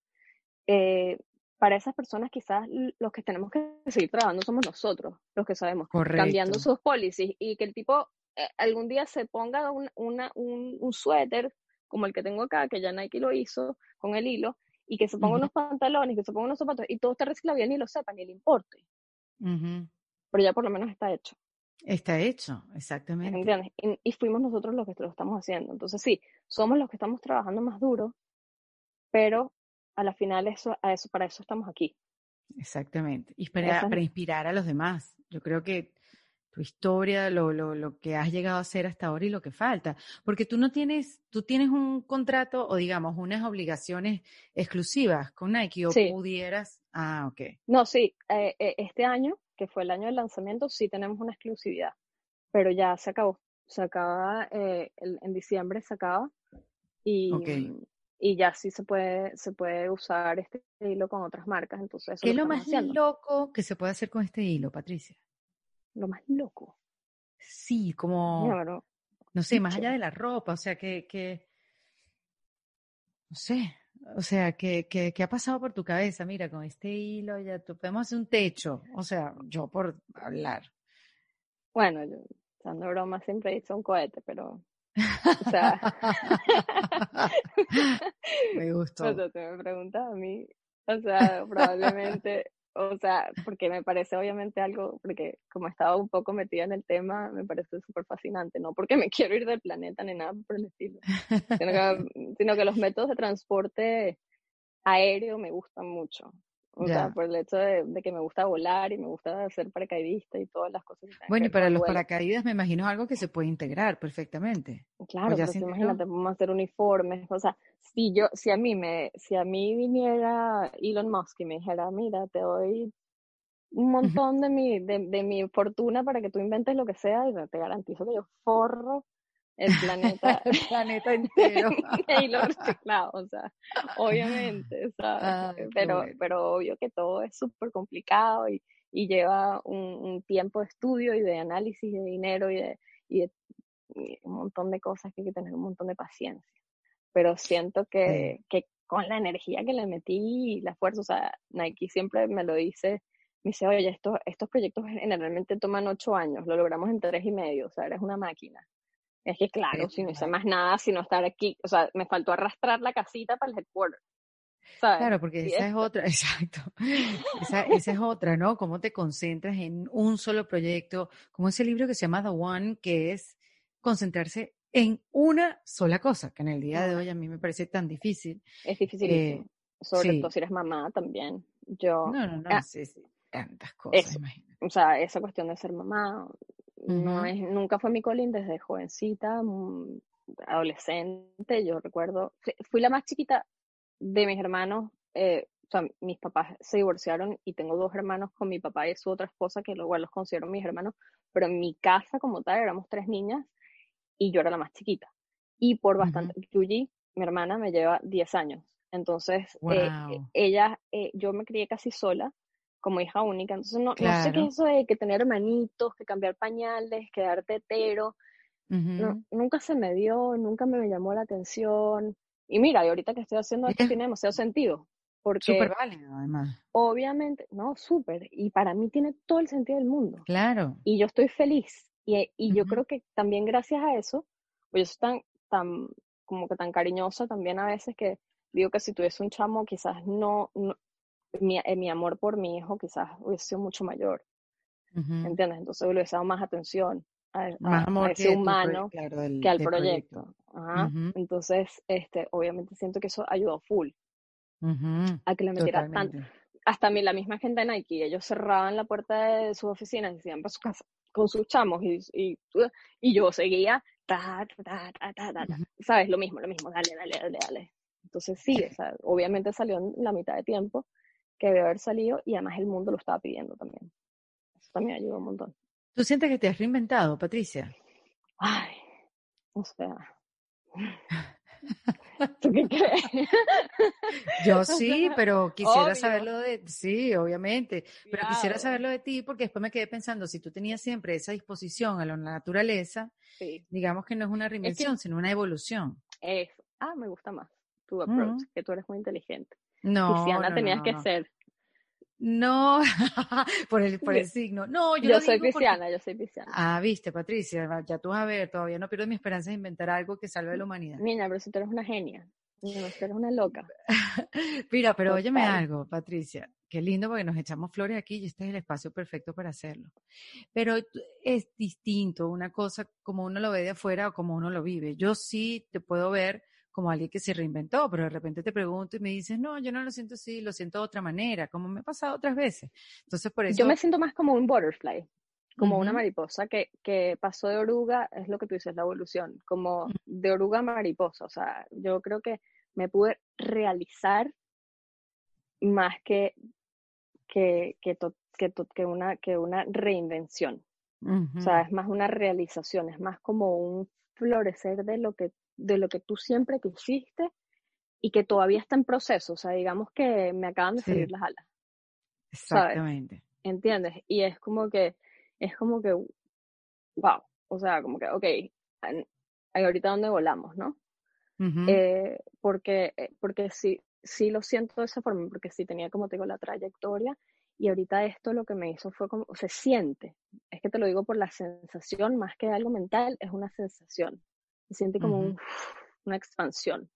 Eh, para esas personas quizás los que tenemos que seguir trabajando somos nosotros, los que sabemos, cambiando Correcto. sus policies y que el tipo eh, algún día se ponga un, una, un, un suéter como el que tengo acá, que ya Nike lo hizo con el hilo, y que se ponga Ujú. unos pantalones, que se ponga unos zapatos, y todo está reciclado y él ni lo sepa, ni le importe, Ujú. pero ya por lo menos está hecho, Está hecho, exactamente. ¿entiendes? Y, y fuimos nosotros los que lo estamos haciendo. Entonces sí, somos los que estamos trabajando más duro, pero a la final eso, a eso, para eso estamos aquí. Exactamente. Y para, es- para inspirar a los demás. Yo creo que tu historia, lo, lo, lo que has llegado a hacer hasta ahora y lo que falta. Porque tú no tienes, tú tienes un contrato o digamos unas obligaciones exclusivas con Nike o Sí. pudieras. Ah, ok. No, sí, eh, eh, este año, que fue el año del lanzamiento, sí tenemos una exclusividad, pero ya se acabó. Se acaba, eh, el- en diciembre se acaba y, Ok. y ya sí se puede, se puede usar este hilo con otras marcas, entonces eso ¿Qué es lo más haciendo. loco que se puede hacer con este hilo, Patricia? Lo más loco. Sí, como, pero no sé, más allá de la ropa, o sea, que, que, no sé, o sea, que, que, que ha pasado por tu cabeza, mira, con este hilo ya tú podemos hacer un techo, o sea, yo por hablar. Bueno, yo, echando broma siempre he dicho un cohete, pero, o sea, Me gustó. o sea, te me preguntas a mí, o sea, probablemente, o sea, porque me parece obviamente algo, porque como estaba un poco metida en el tema, me parece súper fascinante, no porque me quiero ir del planeta ni nada por el estilo, sino que, sino que los métodos de transporte aéreo me gustan mucho. O sea, por el hecho de, de que me gusta volar y me gusta ser paracaidista y todas las cosas Bueno, y para los vuelo. paracaídas me imagino algo que se puede integrar perfectamente. Claro, ya pero imagínate, podemos hacer uniformes, o sea, si yo, si a mí me, si a mí viniera Elon Musk y me dijera, mira, te doy un montón de mi, de, de mi fortuna para que tú inventes lo que sea, y te garantizo que yo forro el planeta El planeta entero. y lo reciclado, o sea, obviamente, qué pero, bueno. pero obvio que todo es súper complicado y, y lleva un, un tiempo de estudio y de análisis y de dinero y de, y de y un montón de cosas que hay que tener un montón de paciencia. Pero siento que, que con la energía que le metí y la fuerza, o sea, Nike siempre me lo dice, me dice, oye, estos, estos proyectos generalmente toman ocho años, lo logramos en tres y medio, o sea, eres una máquina. Es que claro, si no hice más nada, sino estar aquí, o sea, me faltó arrastrar la casita para el headquarter. ¿sabes? Claro, porque esa es otra, exacto. Esa, esa es otra, ¿no? Cómo te concentras en un solo proyecto, como ese libro que se llama The One, que es concentrarse en una sola cosa, que en el día de hoy a mí me parece tan difícil. Es dificilísimo. Sobre sí. todo si eres mamá también. Yo, No, no, no, ah, sí, sí, tantas cosas, eso. imagínate. o sea, esa cuestión de ser mamá, no Ujú. es, nunca fue mi colín desde jovencita, mm, adolescente, yo recuerdo, fui- fui la más chiquita de mis hermanos, eh, o sea, mis papás se divorciaron y tengo dos hermanos con mi papá y su otra esposa, que luego los considero mis hermanos, pero en mi casa como tal éramos tres niñas y yo era la más chiquita. Y por bastante, Yuji, mi hermana, me lleva 10 años. Entonces, eh, Wow. ella, eh, yo me crié casi sola, como hija única. Entonces, no, no sé qué Claro. es eso de que tener hermanitos, que cambiar pañales, quedar tetero. No, Ujú. nunca se me dio, nunca me llamó la atención. Y mira, y ahorita que estoy haciendo esto Es tiene demasiado sentido. Porque súper válido, además. obviamente, no, súper. Y para mí tiene todo el sentido del mundo Claro. y yo estoy feliz. Y, y yo Ujú. creo que también gracias a eso, Pues yo soy tan, tan, como que tan cariñosa también a veces que digo que si tuviese un chamo, quizás no, no mi, eh, mi amor por mi hijo quizás hubiese sido mucho mayor. ¿entiendes? Entonces le hubiese dado más atención a, Más a- a amor ese que pro- humano claro, del- que al del proyecto. Ajá. Ujú. Entonces, este, obviamente siento que eso ayudó full Ujú, a que le metiera tan, Totalmente. hasta mi, la misma gente de Nike, ellos cerraban la puerta de sus oficinas y se iban para su casa con sus chamos y, y, y yo seguía, ta, ta, ta, ta, ta, ta. ¿sabes? Lo mismo, lo mismo, dale, dale, dale, dale. Entonces sí, o sea, obviamente salió en la mitad de tiempo que debe haber salido y además el mundo lo estaba pidiendo también. Eso también ayudó un montón. ¿Tú sientes que te has reinventado, Patricia? Ay, o sea, ¿tú qué crees? Yo sí, pero quisiera obvio. saberlo de, sí, obviamente, pero quisiera saberlo de ti porque después me quedé pensando, si tú tenías siempre esa disposición a la naturaleza, Sí, digamos que no es una reinvención, sino una evolución. eso. Ah, me gusta más tu approach, Ujú. que tú eres muy inteligente. No, Cristiana no, tenías no, que no. ser. No, por el, por el signo. No, yo, Yo, soy porque- cristiana, yo soy cristiana. Ah, viste, Patricia, ya tú vas a ver, todavía no pierdo mi esperanza de inventar algo que salve a la humanidad. Niña, pero si tú eres una genia. Si eres una loca. Mira, pero óyeme algo, Patricia. Qué lindo porque nos echamos flores aquí y este es el espacio perfecto para hacerlo. Pero es distinto una cosa como uno lo ve de afuera o como uno lo vive. Yo sí te puedo ver como alguien que se reinventó, pero de repente te pregunto y me dices, no, yo no lo siento así, lo siento de otra manera, como me ha pasado otras veces. Entonces, por eso... Yo me siento más como un butterfly, como una mariposa que, que pasó de oruga, es lo que tú dices, la evolución, como de oruga a mariposa. O sea, yo creo que me pude realizar más que, que, que, to- que, to- que una, que una reinvención. O sea, es más una realización, es más como un florecer de lo que, de lo que tú siempre quisiste y que todavía está en proceso. O sea, digamos que me acaban de Sí. salir las alas, Exactamente. ¿entiendes? Y es como que, es como que, wow, o sea, como que, ok, ahorita dónde volamos, ¿no? Ujú. Eh, porque, eh, porque sí, sí lo siento de esa forma, porque sí tenía, como te digo, la trayectoria y ahorita esto lo que me hizo fue como, se siente, es que te lo digo por la sensación, más que algo mental, es una sensación, se siente como un, una expansión,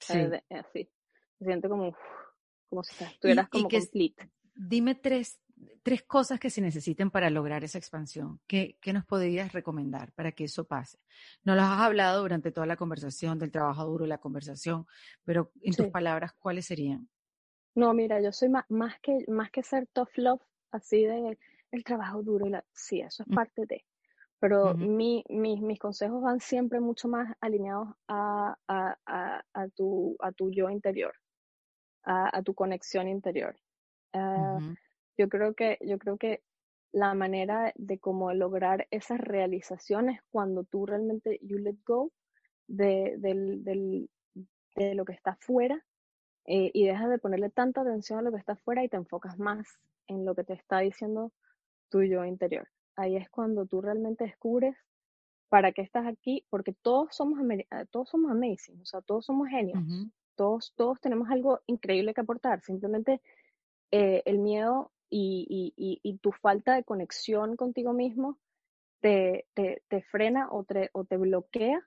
Sí. eh, así, se siente como, como si estuvieras y como que es- complete. Dime tres, tres cosas que se necesiten para lograr esa expansión. ¿Qué, qué nos podrías recomendar para que eso pase? Nos lo has hablado durante toda la conversación, del trabajo duro, la conversación, pero en tus palabras, ¿cuáles serían? No, mira, yo soy más, más que, más que ser tough love, así de el trabajo duro y la, sí, eso es parte de, pero mi, mi- mis consejos van siempre mucho más alineados a, a, a, a tu, a tu yo interior, a, tu conexión interior. Ah, yo creo que, yo creo que la manera de cómo lograr esas realizaciones cuando tú realmente you let go de, del, del, de lo que está afuera eh, y dejas de ponerle tanta atención a lo que está afuera y te enfocas más en lo que te está diciendo tu yo interior. Ahí es cuando tú realmente descubres para qué estás aquí, porque todos somos, eh, todos somos amazing, o sea, todos somos genios, todos, todos tenemos algo increíble que aportar, simplemente eh, el miedo y, y- y- y tu falta de conexión contigo mismo te, te, te frena o te, o te bloquea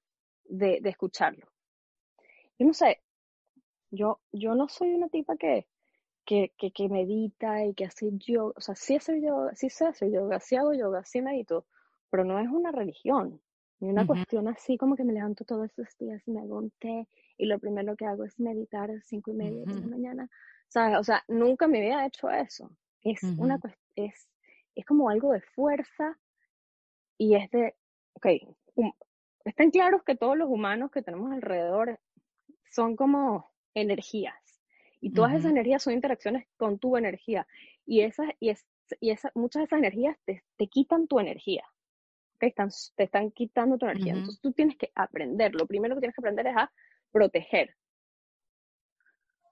de, de escucharlo. Yo no sé, yo, yo no soy una tipa que, que, que, que medita y que hace yoga, o sea, sí hace yoga, sí sé hacer yoga, sí hago yoga, sí medito, pero no es una religión, ni una Ujú. cuestión así como que me levanto todos estos días y me hago un té y lo primero que hago es meditar a las cinco y media de la mañana, ¿sabes? O sea, nunca me había hecho eso. Es una Ujú. cuestión, es, es como algo de fuerza y es de, ok, hum- están claros que todos los humanos que tenemos alrededor son como energías. Y todas esas energías son interacciones con tu energía. Y, esas, y, es, y esa, muchas de esas energías te, te quitan tu energía. ¿ok? Están, te están quitando tu energía. Entonces tú tienes que aprender. Lo primero que tienes que aprender es a proteger.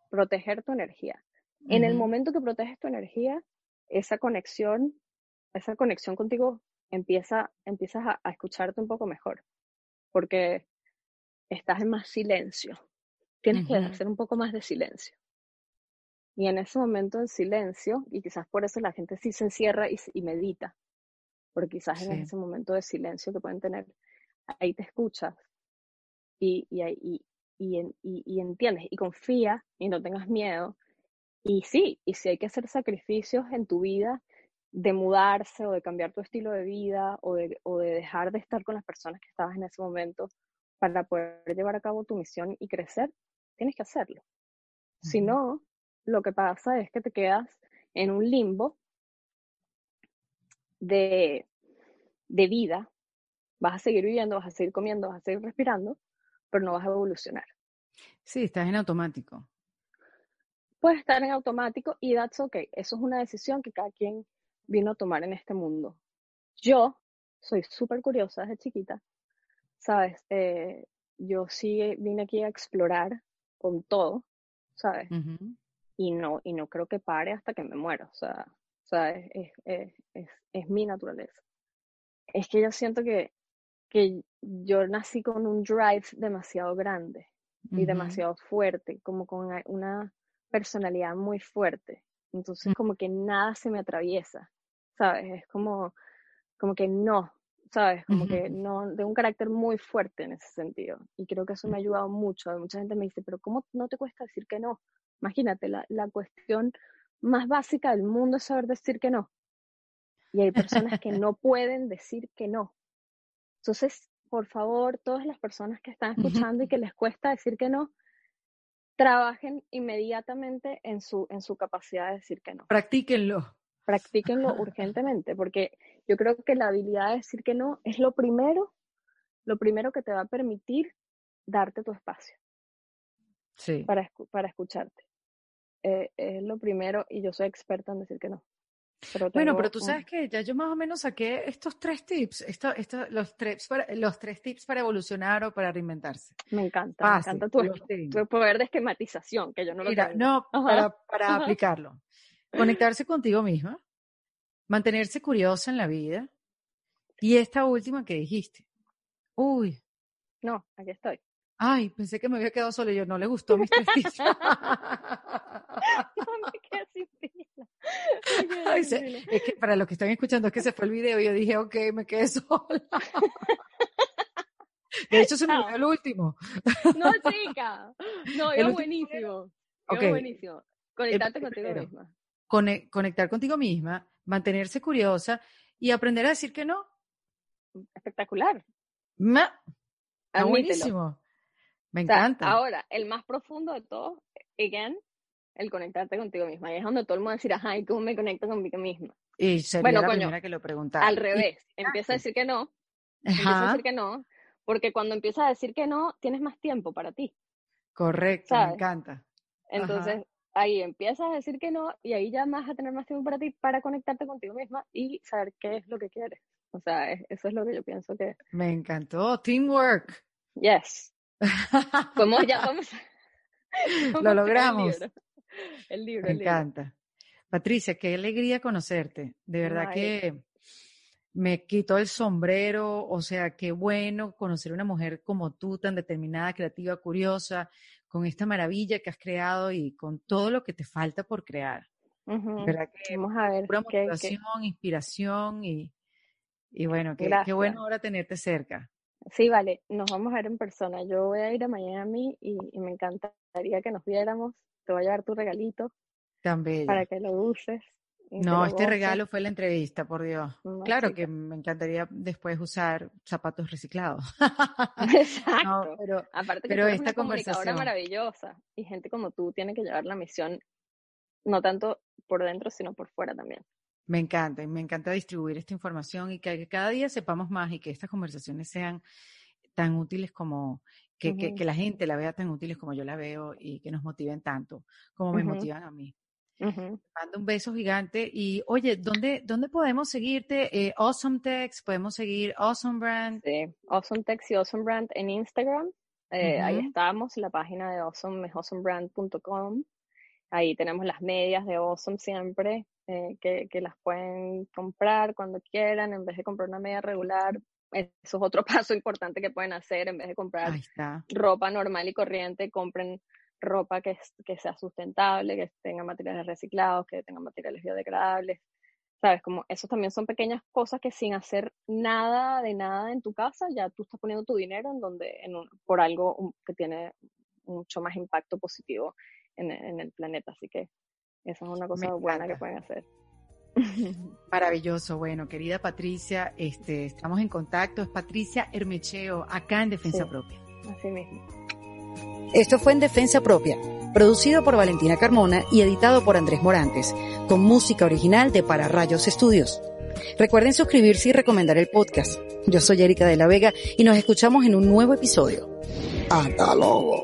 Proteger tu energía. En el momento que proteges tu energía, esa conexión, esa conexión contigo empieza, empiezas a, a escucharte un poco mejor. Porque estás en más silencio. Tienes que hacer un poco más de silencio. Y en ese momento en silencio, y quizás por eso la gente sí se encierra y, y medita, porque quizás en Sí. ese momento de silencio que pueden tener, ahí te escuchas y, y, y, y, entiendes, y confía y no tengas miedo. Y sí, y si hay que hacer sacrificios en tu vida de mudarse o de cambiar tu estilo de vida o de, o de dejar de estar con las personas que estabas en ese momento para poder llevar a cabo tu misión y crecer, tienes que hacerlo. Si no, lo que pasa es que te quedas en un limbo de, de vida. Vas a seguir viviendo, vas a seguir comiendo, vas a seguir respirando, pero no vas a evolucionar. Sí, estás en automático. Puedes estar en automático y that's okay. Eso es una decisión que cada quien vino a tomar en este mundo. Yo soy súper curiosa desde chiquita, ¿sabes? Eh, yo sí vine aquí a explorar con todo, ¿sabes? Y no, y no creo que pare hasta que me muera, o sea, ¿sabes? Es, es, es, es mi naturaleza. Es que yo siento que, que yo nací con un drive demasiado grande y demasiado fuerte, como con una personalidad muy fuerte. Entonces, como que nada se me atraviesa, ¿sabes? Es como, como que no, ¿sabes? Como que no, de un carácter muy fuerte en ese sentido. Y creo que eso me ha ayudado mucho. Mucha gente me dice, pero ¿cómo no te cuesta decir que no? Imagínate, la, la cuestión más básica del mundo es saber decir que no. Y hay personas que no pueden decir que no. Entonces, por favor, todas las personas que están escuchando y que les cuesta decir que no, trabajen inmediatamente en su, en su capacidad de decir que no. Practíquenlo. Practíquenlo urgentemente, porque yo creo que la habilidad de decir que no es lo primero, lo primero que te va a permitir darte tu espacio. Sí. Para, para escucharte. Eh, es lo primero y yo soy experta en decir que no. bueno, pero tú sabes que ya yo más o menos saqué estos tres tips, esto, esto, los, tres para, los tres tips para evolucionar o para reinventarse. Me encanta, me encanta tu, tu, poder de esquematización, que yo no lo Mira, No, para, para aplicarlo. Conectarse contigo misma, mantenerse curiosa en la vida y esta última que dijiste. Uy. No, aquí estoy. Ay, pensé que me había quedado solo y yo no le gustó mis tres tips. Ay, se, es que para los que están escuchando es que se fue el video y yo dije, ok, me quedé sola. De hecho, se me olvidó el último. No, chica. No, es buenísimo. Es buenísimo. Conectarte contigo misma. conectar contigo misma, mantenerse curiosa y aprender a decir que no. Espectacular. Ma, está buenísimo. Me encanta. ahora, el más profundo de todo, again, el conectarte contigo misma. Y es donde todo el mundo va a decir, ajá, ¿y cómo me conecto conmigo misma? Y sería la primera que lo preguntara. Al revés, empieza a decir que no. Empieza a decir que no, porque cuando empiezas a decir que no, tienes más tiempo para ti. Correcto, me encanta. Entonces, ahí empiezas a decir que no y ahí ya vas a tener más tiempo para ti para conectarte contigo misma y saber qué es lo que quieres. O sea, eso es lo que yo pienso que... Me encantó, teamwork. Yes. Vamos ya, vamos. Lo logramos. El libro. Me encanta. Patricia, qué alegría conocerte. De verdad que me quitó el sombrero. O sea, qué bueno conocer una mujer como tú, tan determinada, creativa, curiosa, con esta maravilla que has creado y con todo lo que te falta por crear. ¿Verdad que Vamos a ver. Pura motivación, inspiración y, y bueno, qué, qué bueno ahora tenerte cerca. Sí, vale, nos vamos a ver en persona. Yo voy a ir a Miami y, me encantaría que nos viéramos. Te voy a llevar tu regalito. También. Para que lo uses. No, este regalo fue la entrevista, por Dios. claro que me encantaría después usar zapatos reciclados. Exacto. pero, Aparte que pero esta una conversación maravillosa y gente como tú tiene que llevar la misión no tanto por dentro, sino por fuera también. Me encanta, y me encanta distribuir esta información y que, cada día sepamos más y que estas conversaciones sean tan útiles como, que, que, la gente la vea tan útiles como yo la veo y que nos motiven tanto como me motivan a mí. Mando un beso gigante y oye, ¿dónde, dónde podemos seguirte? Eh, awesome Text, podemos seguir Awesome Brand. Sí, Awesome Text y Awesome Brand en Instagram. Eh, ahí estamos, la página de awesome es awesomebrand.com. Ahí tenemos las medias de Awesome siempre, eh, que, que, las pueden comprar cuando quieran, en vez de comprar una media regular. Eso es otro paso importante que pueden hacer, en vez de comprar ropa normal y corriente, compren ropa que, que sea sustentable, que tenga materiales reciclados, que tenga materiales biodegradables. ¿Sabes? Como esos también son pequeñas cosas que sin hacer nada de nada en tu casa, ya tú estás poniendo tu dinero en donde, en un, por algo que tiene mucho más impacto positivo en, en, el planeta. Así que esa es una cosa buena que pueden hacer. Maravilloso. Bueno, querida Patricia, este, estamos en contacto. Es Patricia Hermecheo, acá en Defensa Sí. Propia. Así mismo. Esto fue en Defensa Propia, producido por Valentina Carmona y editado por Andrés Morantes, con música original de Para Rayos Estudios. Recuerden suscribirse y recomendar el podcast. Yo soy Erika de la Vega y nos escuchamos en un nuevo episodio. Hasta luego.